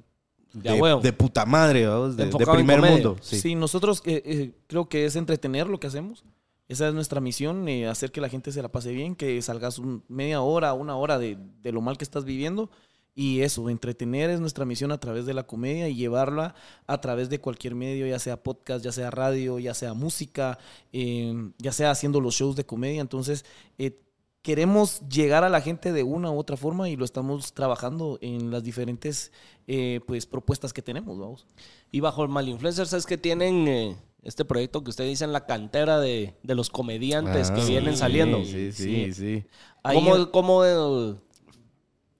de, puta madre, de, primer mundo. Sí, nosotros eh, eh, creo que es entretener lo que hacemos. Esa es nuestra misión, eh, hacer que la gente se la pase bien, que salgas media hora, una hora de, lo mal que estás viviendo. Y eso, entretener es nuestra misión a través de la comedia y llevarla a través de cualquier medio, ya sea podcast, ya sea radio, ya sea música, ya sea haciendo los shows de comedia. Entonces, queremos llegar a la gente de una u otra forma y lo estamos trabajando en las diferentes eh, pues, propuestas que tenemos, vamos. Y bajo el Malinfluencers es que tienen eh, este proyecto que usted dice en la cantera de, los comediantes que ah, vienen saliendo. Sí, sí, sí. ¿Cómo, eh,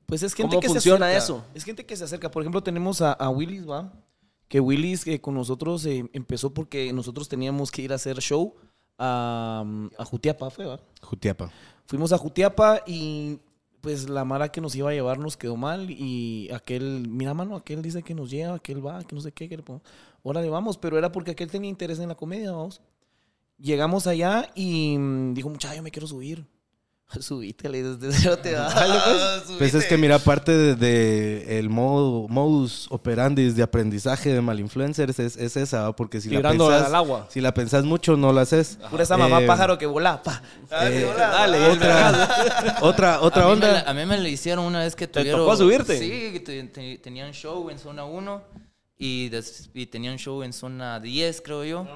pues es gente que funciona eso? Es gente que se acerca. Por ejemplo, tenemos a, Willis, ¿va? Que Willis con nosotros empezó porque nosotros teníamos que ir a hacer show a, a Jutiapa, ¿fue, va? Jutiapa. Fuimos a Jutiapa y pues la mara que nos iba a llevar nos quedó mal y aquel, mira mano, aquel dice que nos lleva, aquel va, que no sé qué, que le vamos, pero era porque aquel tenía interés en la comedia, vamos. Llegamos allá y mm, dijo, muchacho, yo me quiero subir. *laughs* Subite, le desde *laughs* cero te da. pues. pues es que mira, parte de, de, el modo, modus operandi de aprendizaje de malinfluencers es, es esa, porque si la, pensás, al agua. si la pensás mucho, no la haces. Pura esa mamá eh, pájaro que volá, pa. Eh, dale, otra, otra, otra a onda. a mí me la hicieron una vez que tuvieron... ¿Te tocó subirte? Sí, tenían show en zona 1 y, y tenían show en zona 10, creo yo.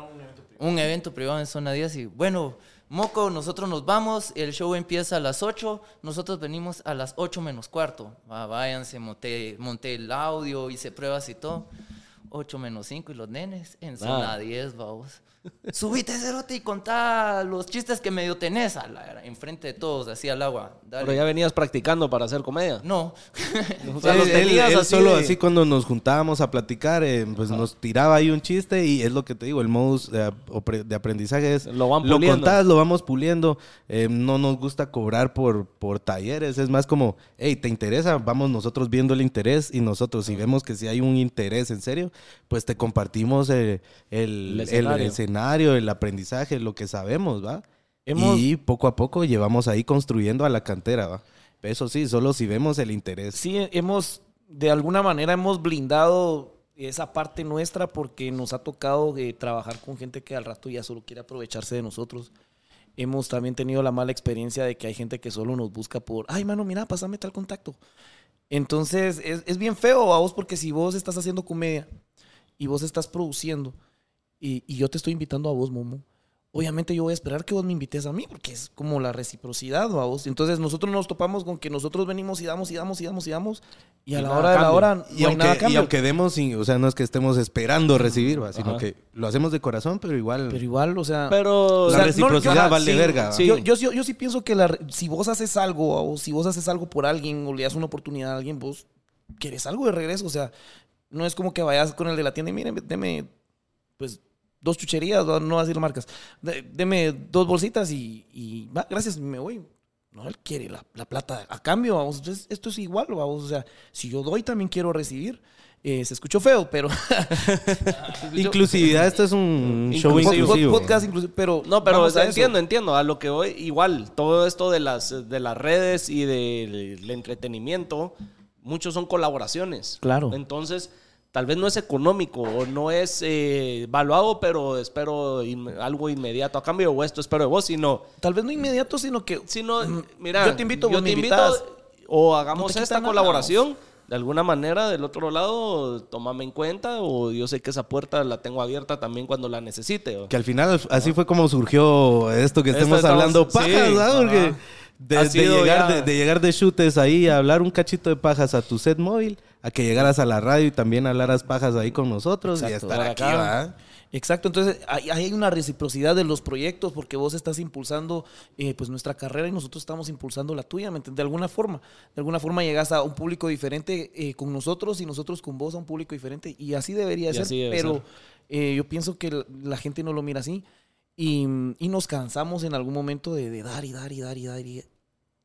un evento privado en zona 10 y bueno Moco, nosotros nos vamos, el show empieza a las 8, nosotros venimos a las 8 menos cuarto. váyanse, monté, monté el audio, hice pruebas y todo. 8 menos 5 y los nenes en zona 10, vamos. Subite, cerote, y contá los chistes que medio tenés a la, enfrente de todos, así al agua. Pero ya venías practicando para hacer comedia. No. *laughs* o sea, los tenías así solo así cuando nos juntábamos a platicar, eh, pues nos tiraba ahí un chiste y es lo que te digo, el modus de, aprendizaje es lo, van lo contás, lo vamos puliendo. Eh, no nos gusta cobrar por, por talleres, es más como, hey, ¿te interesa? Vamos nosotros viendo el interés y nosotros si vemos que si hay un interés en serio, pues te compartimos el, el, escenario. el, aprendizaje, lo que sabemos, ¿va? Y poco a poco llevamos ahí construyendo a la cantera, ¿va? Eso sí, solo si vemos el interés. Sí, hemos, de alguna manera hemos blindado esa parte nuestra porque nos ha tocado eh, trabajar con gente que al rato ya solo quiere aprovecharse de nosotros. Hemos también tenido la mala experiencia de que hay gente que solo nos busca por, ay, mano, mira, pásame tal contacto. Entonces, es, es bien feo a vos porque si vos estás haciendo comedia y vos estás produciendo y, y yo te estoy invitando a vos, Momo, obviamente yo voy a esperar que vos me invites a mí, porque es como la reciprocidad, vos. Entonces nosotros nos topamos con que nosotros venimos y damos y damos y damos y damos, y a la hora de la hora no y aunque, nada Y aunque demos, o sea, no es que estemos esperando recibir, sino que lo hacemos de corazón, pero igual. Pero igual, o sea. Pero la reciprocidad vale verga. Yo, yo, yo, sí pienso que la, si vos haces algo, o si vos haces algo por alguien, o le das una oportunidad a alguien, vos quieres algo de regreso. O sea, no es como que vayas con el de la tienda y miren, deme, pues dos chucherías, no voy a decir marcas. deme dos bolsitas y, va, gracias, me voy. No, él quiere la, plata a cambio, vamos. Entonces, esto es igual, vamos. O sea, si yo doy, también quiero recibir. Eh, se escuchó feo, pero. *laughs* Inclusividad, esto es un show inclusivo. Podcast inclusivo, pero. No, pero entiendo, entiendo. A lo que voy, igual, todo esto de las, de las redes y del entretenimiento, muchos son colaboraciones. Claro. Entonces tal vez no es económico o no es eh, evaluado, pero espero algo inmediato a cambio o esto espero de vos, sino... Tal vez no inmediato, sino que... Sino, mm, mira, yo te invito, yo te invito o hagamos esta colaboración. De alguna manera, del otro lado, tómame en cuenta o yo sé que esa puerta la tengo abierta también cuando la necesite. Que al final así fue como surgió esto que estemos hablando pajas, Porque de, llegar, de, llegar de chutes ahí a hablar un cachito de pajas a tu set móvil a que llegaras a la radio y también hablaras pajas ahí con nosotros y estar aquí, Exacto, entonces hay, una reciprocidad de los proyectos porque vos estás impulsando eh, pues nuestra carrera y nosotros estamos impulsando la tuya, ¿me entiendes? De alguna forma, de alguna forma llegas a un público diferente eh, con nosotros y nosotros con vos a un público diferente y así debería Y ser, así debe pero ser. eh, yo pienso que la- la gente no lo mira así y, y nos cansamos en algún momento de, de dar y dar y dar y dar y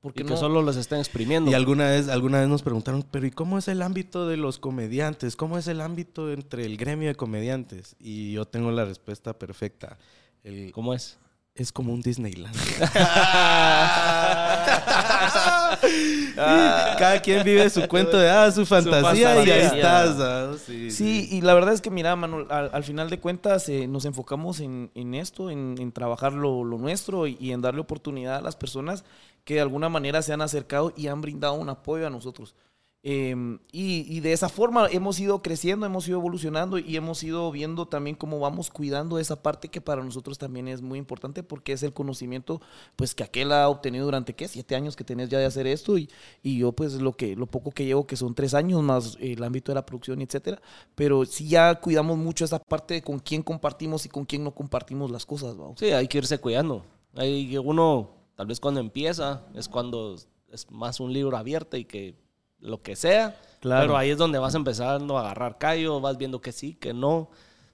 porque Y que no, solo los estén exprimiendo. Y alguna vez, alguna vez nos preguntaron, pero ¿y cómo es el ámbito de los comediantes? ¿Cómo es el ámbito entre el gremio de comediantes? Y yo tengo la respuesta perfecta. El- ¿Cómo es? es como un Disneyland. *laughs* *laughs* Cada quien vive su cuento de ah, su fantasía, y ahí estás. ah, Sí, Sí, y la verdad es que, mira, Manuel, al, al final de cuentas eh, nos enfocamos en, en esto, en, en trabajar lo, lo nuestro y, y en darle oportunidad a las personas que de alguna manera se han acercado y han brindado un apoyo a nosotros. Eh, y, y de esa forma hemos ido creciendo, hemos ido evolucionando y hemos ido viendo también cómo vamos cuidando esa parte que para nosotros también es muy importante porque es el conocimiento pues que aquel ha obtenido durante qué siete años que tenés ya de hacer esto y, y yo pues lo que lo poco que llevo que son tres años más el ámbito de la producción etcétera pero sí ya cuidamos mucho esa parte de con quién compartimos y con quién no compartimos las cosas vamos. Sí, hay que irse cuidando. Hay uno, tal vez cuando empieza, es cuando es más un libro abierto y que lo que sea. Claro. Pero ahí es donde vas empezando a agarrar callo, vas viendo que sí, que no.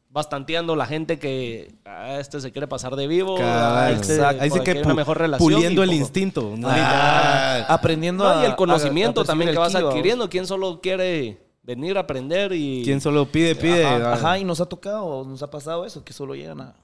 Vas tanteando la gente que ah, este se quiere pasar de vivo. ah, este, exacto. Ahí sí que hay una mejor relación. puliendo el poco. instinto. ¿no? Ah, aprendiendo No, a- y el a- conocimiento a también que vas adquiriendo. ¿Quién solo quiere venir a aprender y... Quien solo pide, pide. Ajá, ajá, y nos ha tocado, nos ha pasado eso, que solo llegan a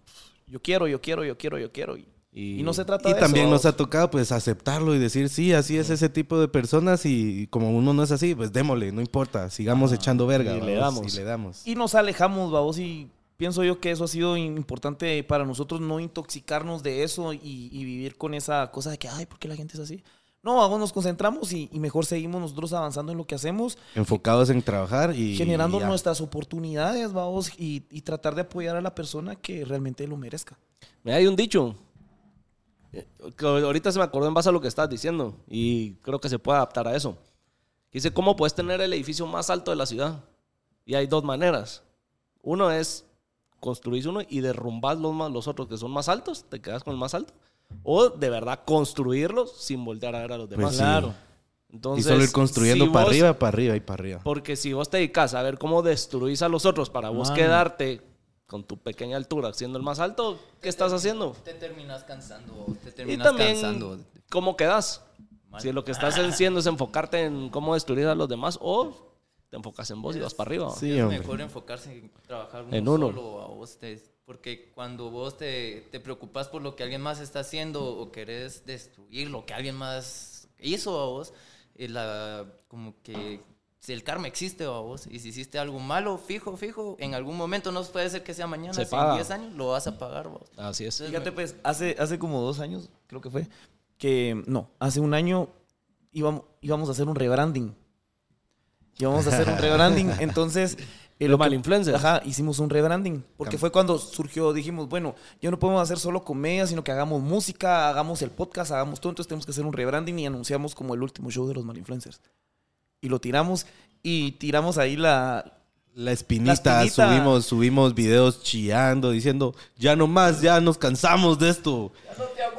yo quiero, yo quiero, yo quiero, yo quiero. Y, Y- y no se trata Y de también eso. nos ha tocado pues aceptarlo y decir, sí, así es ese tipo de personas y como uno no es así, pues démosle, no importa, sigamos echando verga. y le damos. Y le damos. Y nos alejamos, vamos, y pienso yo que eso ha sido importante para nosotros, no intoxicarnos de eso y, y vivir con esa cosa de que, ay, ¿por qué la gente es así? No, vamos, nos concentramos y, y mejor seguimos nosotros avanzando en lo que hacemos, Enfocados en trabajar y... generando nuestras oportunidades, vamos, y, y tratar de apoyar a la persona que realmente lo merezca. Mira, hay un dicho. Que ahorita se me acordó en base a lo que estás diciendo. Y creo que se puede adaptar a eso. Dice, ¿cómo puedes tener el edificio más alto de la ciudad? Y hay dos maneras. Uno es construir uno y derrumbar los, más- los otros que son más altos. Te quedas con el más alto. O de verdad construirlos sin voltear a ver a los demás. Pues sí. Claro. Entonces, y solo ir construyendo si para vos- arriba, para arriba y para arriba. Porque si vos te dedicas a ver cómo destruís a los otros para vos quedarte con tu pequeña altura siendo el más alto, ¿qué estás haciendo? Te terminas cansando, te Y terminas también, cansando. ¿cómo quedas? Mal. Si lo que estás haciendo es enfocarte en cómo destruir a los demás o te enfocas en vos y vas para arriba. Sí, es hombre. mejor enfocarse en trabajar uno En uno. solo a vos te- porque cuando vos te, te preocupas por lo que alguien más está haciendo o querés destruir lo que alguien más hizo a vos, eh, la, como que si el karma existe a vos y si hiciste algo malo, fijo, fijo, en algún momento no puede ser que sea mañana, Se si en 10 años lo vas a pagar vos. Así es. Fíjate, pues, hace, hace como dos años, creo que fue, que no, hace un año íbamos, íbamos a hacer un rebranding. Íbamos a hacer un rebranding, *laughs* entonces... eh, Lo mal influencer. Ajá, hicimos un rebranding, porque fue cuando surgió, dijimos, bueno, ya no podemos hacer solo comedia, sino que hagamos música, hagamos el podcast, hagamos todo, entonces tenemos que hacer un rebranding y anunciamos como el último show de los malinfluencers. Y lo tiramos, y tiramos ahí la... La espinita, La espinita. subimos, subimos videos chillando, diciendo, ya no más, ya nos cansamos de esto.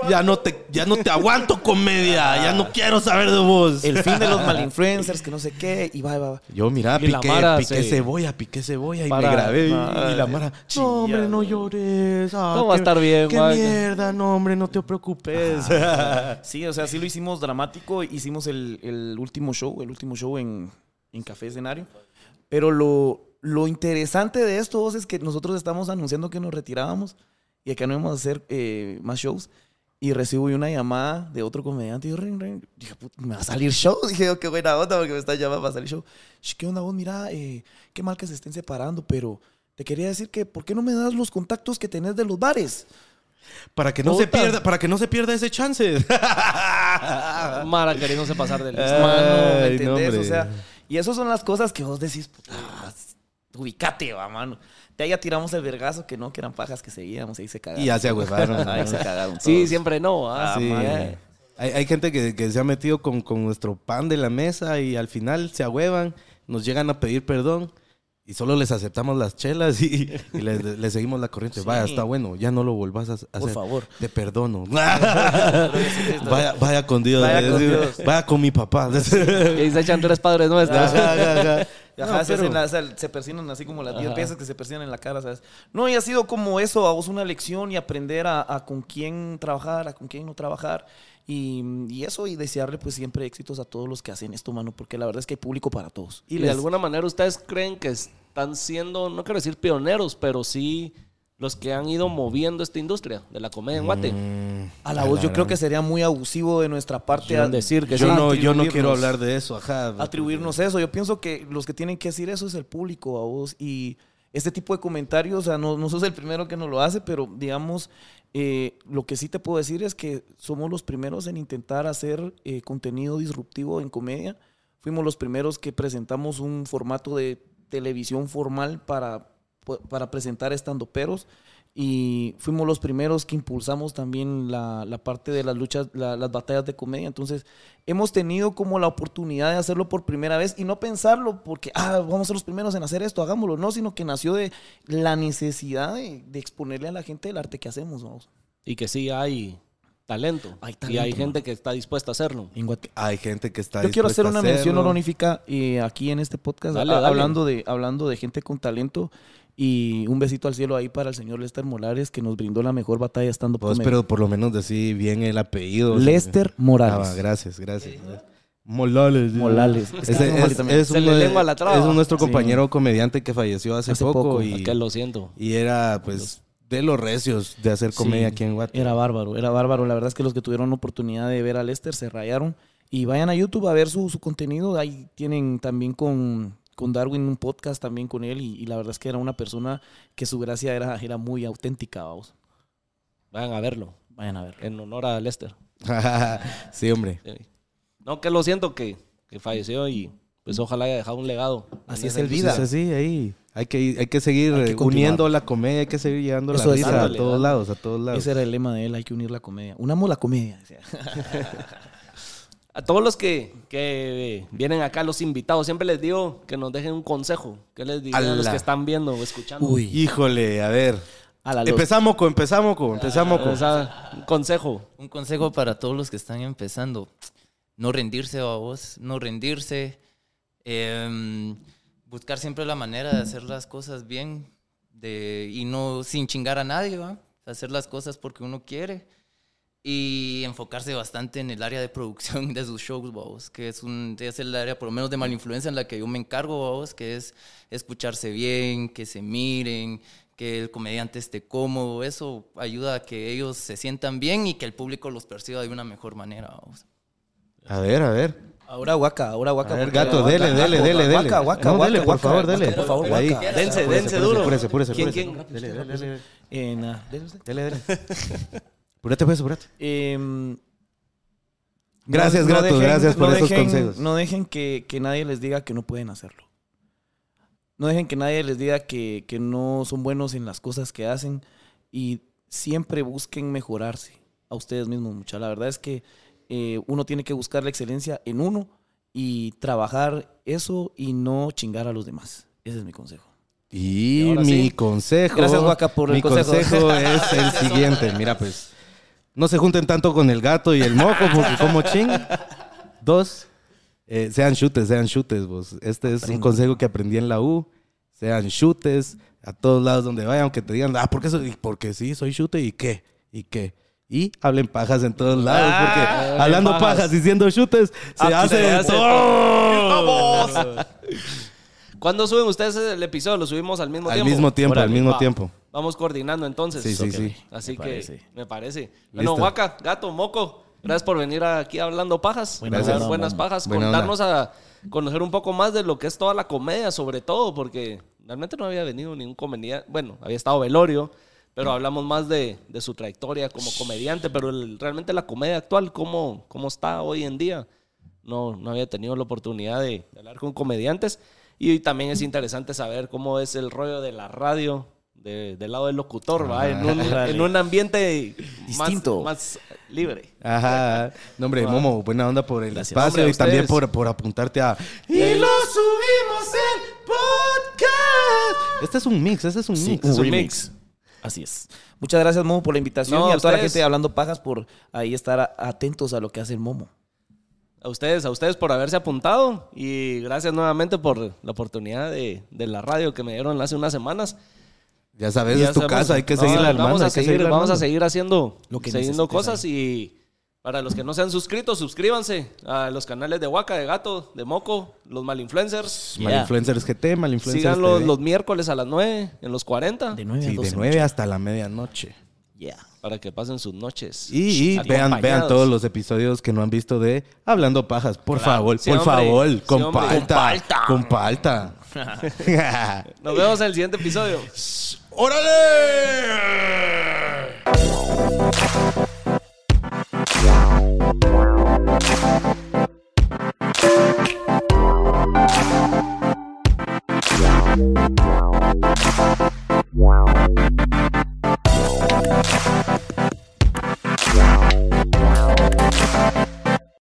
Ya no te, ya no te aguanto comedia, ya no quiero saber de vos. El fin de los malinfluencers, *laughs* que no sé qué, y va, va, va. Yo, mira, Y piqué, Mara piqué cebolla, piqué cebolla y me grabé. y- la Mara, no, hombre, no llores. ah, Todo va a estar bien, Qué güey". mierda, no, hombre, no te preocupes. *laughs* Sí, o sea, sí lo hicimos dramático. Hicimos el, el último show, el último show en, en Café Escenario. Pero lo, lo interesante de esto vos, es que nosotros estamos anunciando que nos retirábamos y que no íbamos a hacer eh, más shows. Y recibo una llamada de otro comediante. Y yo, ring, ring. Dije, "Puta, ¿me va a salir show? *laughs* Dije, oh, qué buena onda porque me está llamando para salir show. "Sh, ¿Qué onda vos? Mira, eh, qué mal que se estén separando, pero te quería decir que, ¿por qué no me das los contactos que tenés de los bares? para que no se pierda, para que no se pierda ese chance. Mara queriéndose pasar de *laughs* listo. Ay, mano, ¿me no, entendés? hombre. o sea, y esas son las cosas que vos decís, puta, ubicate, va, mano. De ahí ya tiramos el vergazo, que no, que eran pajas que seguíamos, ahí se cagaron. y ya se agüevaron. *laughs* Ahí se cagaron Sí, siempre no. ah, Sí. man. Hay, hay gente que, que se ha metido con, con nuestro pan de la mesa y al final se agüevan, nos llegan a pedir perdón y y solo les aceptamos las chelas y, y les, les seguimos la corriente. Vaya, está bueno, ya no lo volvás a hacer. Por favor. Te perdono. *laughs* vaya, vaya con Dios. Vaya con Dios. Vaya con mi papá. Que dice echan tres padres nuestros. Ajá, *laughs* ajá, No, se, hacen pero- la- o sea, se persignan así como las 10 Ajá. veces que se persignan en la cara, ¿sabes? No, y ha sido como eso, a vos una lección y aprender a, a con quién trabajar, a con quién no trabajar. Y, y eso, y desearle pues siempre éxitos a todos los que hacen esto, mano, porque la verdad es que hay público para todos. Y les- de alguna manera ustedes creen que están siendo, no quiero decir pioneros, pero sí los que han ido moviendo esta industria de la comedia en Guate. Mm, A la voz, yo creo que sería muy abusivo de nuestra parte Quieren a- decir que yo, sí. no, yo no quiero hablar de eso. Ajá. atribuirnos eso. Yo pienso que los que tienen que decir eso es el público a vos. Y este tipo de comentarios, o sea, no, no sos el primero que nos lo hace, pero digamos, eh, lo que sí te puedo decir es que somos los primeros en intentar hacer eh, contenido disruptivo en comedia. Fuimos los primeros que presentamos un formato de televisión formal para, para presentar estandoperos. Y fuimos los primeros que impulsamos también la, la parte de las luchas, la- las batallas de comedia. Entonces, hemos tenido como la oportunidad de hacerlo por primera vez y no pensarlo porque, ah, vamos a ser los primeros en hacer esto, hagámoslo. No, sino que nació de la necesidad de, de exponerle a la gente el arte que hacemos. Vamos. Y que sí hay talento. Hay y hay gente que está dispuesta a hacerlo. Hay gente que está Yo quiero hacer dispuesta una mención honorífica eh, aquí en este podcast, Dale, a- dale. Hablando, de, hablando de gente con talento. Y un besito al cielo ahí para el señor Lester Molares, que nos brindó la mejor batalla estando Pues, pero por lo menos decir bien el apellido. Lester Ah, Morales. va, gracias, gracias. Molales. Molales. Es que Ese tengo mal es, también. es Se uno le de- lengua la traba. es nuestro Sí. compañero comediante que falleció hace, Hace poco, poco. y, Que lo siento. y era pues de los recios de hacer comedia Sí, aquí en Guate. Era bárbaro, era bárbaro. La verdad es que los que tuvieron oportunidad de ver a Lester se rayaron. Y vayan a YouTube a ver su, su contenido. Ahí tienen también con, con Darwin un podcast también con él. Y, y la verdad es que era una persona que su gracia era, era muy auténtica. Vamos. Vayan a verlo. Vayan a verlo. En honor a Lester. *laughs* sí, hombre. Sí. No, que lo siento que, que falleció y pues ojalá haya dejado un legado. Así es el vida. Es así, ahí. Hay que, hay que seguir Hay que eh, uniendo la comedia, hay que seguir llevando Eso la risa dándole, a todos dándole. lados, a todos lados. Ese era el lema de él. Hay que unir la comedia. Unamos la comedia. *laughs* A todos los que, que vienen acá, los invitados, siempre les digo que nos dejen un consejo. ¿Qué les digo a los que están viendo o escuchando? Uy. Híjole, a ver. A la Empezamos con, empezamos con, empezamos con. Un consejo. Un consejo para todos los que están empezando. No rendirse a vos, no rendirse. Em, buscar siempre la manera de hacer las cosas bien de, y no sin chingar a nadie, ¿va? Hacer las cosas porque uno quiere. Y enfocarse bastante en el área de producción de sus shows, que es, un, es el área, por lo menos de mala influencia, en la que yo me encargo, que es escucharse bien, que se miren, que el comediante esté cómodo. Eso ayuda a que ellos se sientan bien y que el público los perciba de una mejor manera. A ver, a ver. Ahora guaca, ahora guaca. A ver, gato, dele, dele, guaca, dele, dele. Guaca, guaca, guaca, dele, por favor, dele. Por favor, guaca. Dense, dense duro. apúrese, apúrese, ¿Quién, quién? Dele, dele, dele. Nada, dele. Dele. *laughs* Apúrate, pues, apúrate. Em, Gracias, dejen- gracias por esos consejos. No dejen que, que nadie les diga que no pueden hacerlo. No dejen que nadie les diga que, que no son buenos en las cosas que hacen y siempre busquen mejorarse a ustedes mismos, mucha. La verdad es que eh, uno tiene que buscar la excelencia en uno y trabajar eso y no chingar a los demás. Ese es mi consejo. Y, mi sí. consejo. Gracias, Guaca, por el mi consejo. *laughs* es el siguiente. Mira, pues. No se junten tanto con el gato y el moco, porque como ching. Dos. eh, sean chutes, sean chutes, vos. Este es un consejo que aprendí en la U. Sean chutes a todos lados donde vayan, aunque te digan, ah, ¿por qué soy? Porque sí, soy chute y qué, y qué. Y hablen pajas en todos lados, porque hablen hablando pajas. siendo chutes, se Ah, hace, se hace todo. *laughs* ¿Cuándo suben ustedes el episodio? ¿Lo subimos al mismo Al tiempo? mismo tiempo, al mismo va. tiempo. Vamos coordinando entonces. Sí, sí, sí. Así Me que parece. me parece. Bueno. Guaca, Gato, Moco, gracias por venir aquí hablando pajas. Buena Gracias. Buenas pajas. Buena contarnos a conocer un poco más de lo que es toda la comedia, sobre todo, porque realmente no había venido ningún comediante. Bueno, había estado Velorio, pero hablamos más de, de su trayectoria como comediante, pero el- realmente la comedia actual, ¿cómo, cómo está hoy en día? No, no había tenido la oportunidad de, de hablar con comediantes. Y también es interesante saber cómo es el rollo de la radio de- del lado del locutor, ¿va? En, un, órale. en un ambiente más- Distinto. Más, libre. Ajá. No, hombre, Momo, buena onda por el Gracias. espacio Hombre, y también por, por apuntarte a... Y lo subimos el podcast. Este es un mix, este es un mix. es un remix. mix. Así es. Muchas gracias, Momo, por la invitación No, y a a toda la gente de hablando pajas por ahí estar atentos a lo que hace el Momo. A ustedes, a ustedes por haberse apuntado y gracias nuevamente por la oportunidad de, de la radio que me dieron hace unas semanas. Ya sabes, Ya es tu sabemos- casa, hay que No, seguirla armando. Vamos a hay que seguir, vamos a seguir haciendo, Lo que siguiendo cosas y para los que no se han suscrito, suscríbanse a los canales de Waka, de Gato, de Moco, los Malinfluencers. Malinfluencers GT, Malinfluencers Síganlos TV. los miércoles a las 9 en los 40 De 9 Sí, a 12. de 9 hasta la medianoche. Yeah. para que pasen sus noches. Y, y vean, vean todos los episodios que no han visto de Hablando Pajas. Por favor, Sí, por hombre. favor, Sí, comparta. hombre. Comparta. *laughs* Nos vemos en el siguiente episodio. *laughs* ¡Órale! Wow.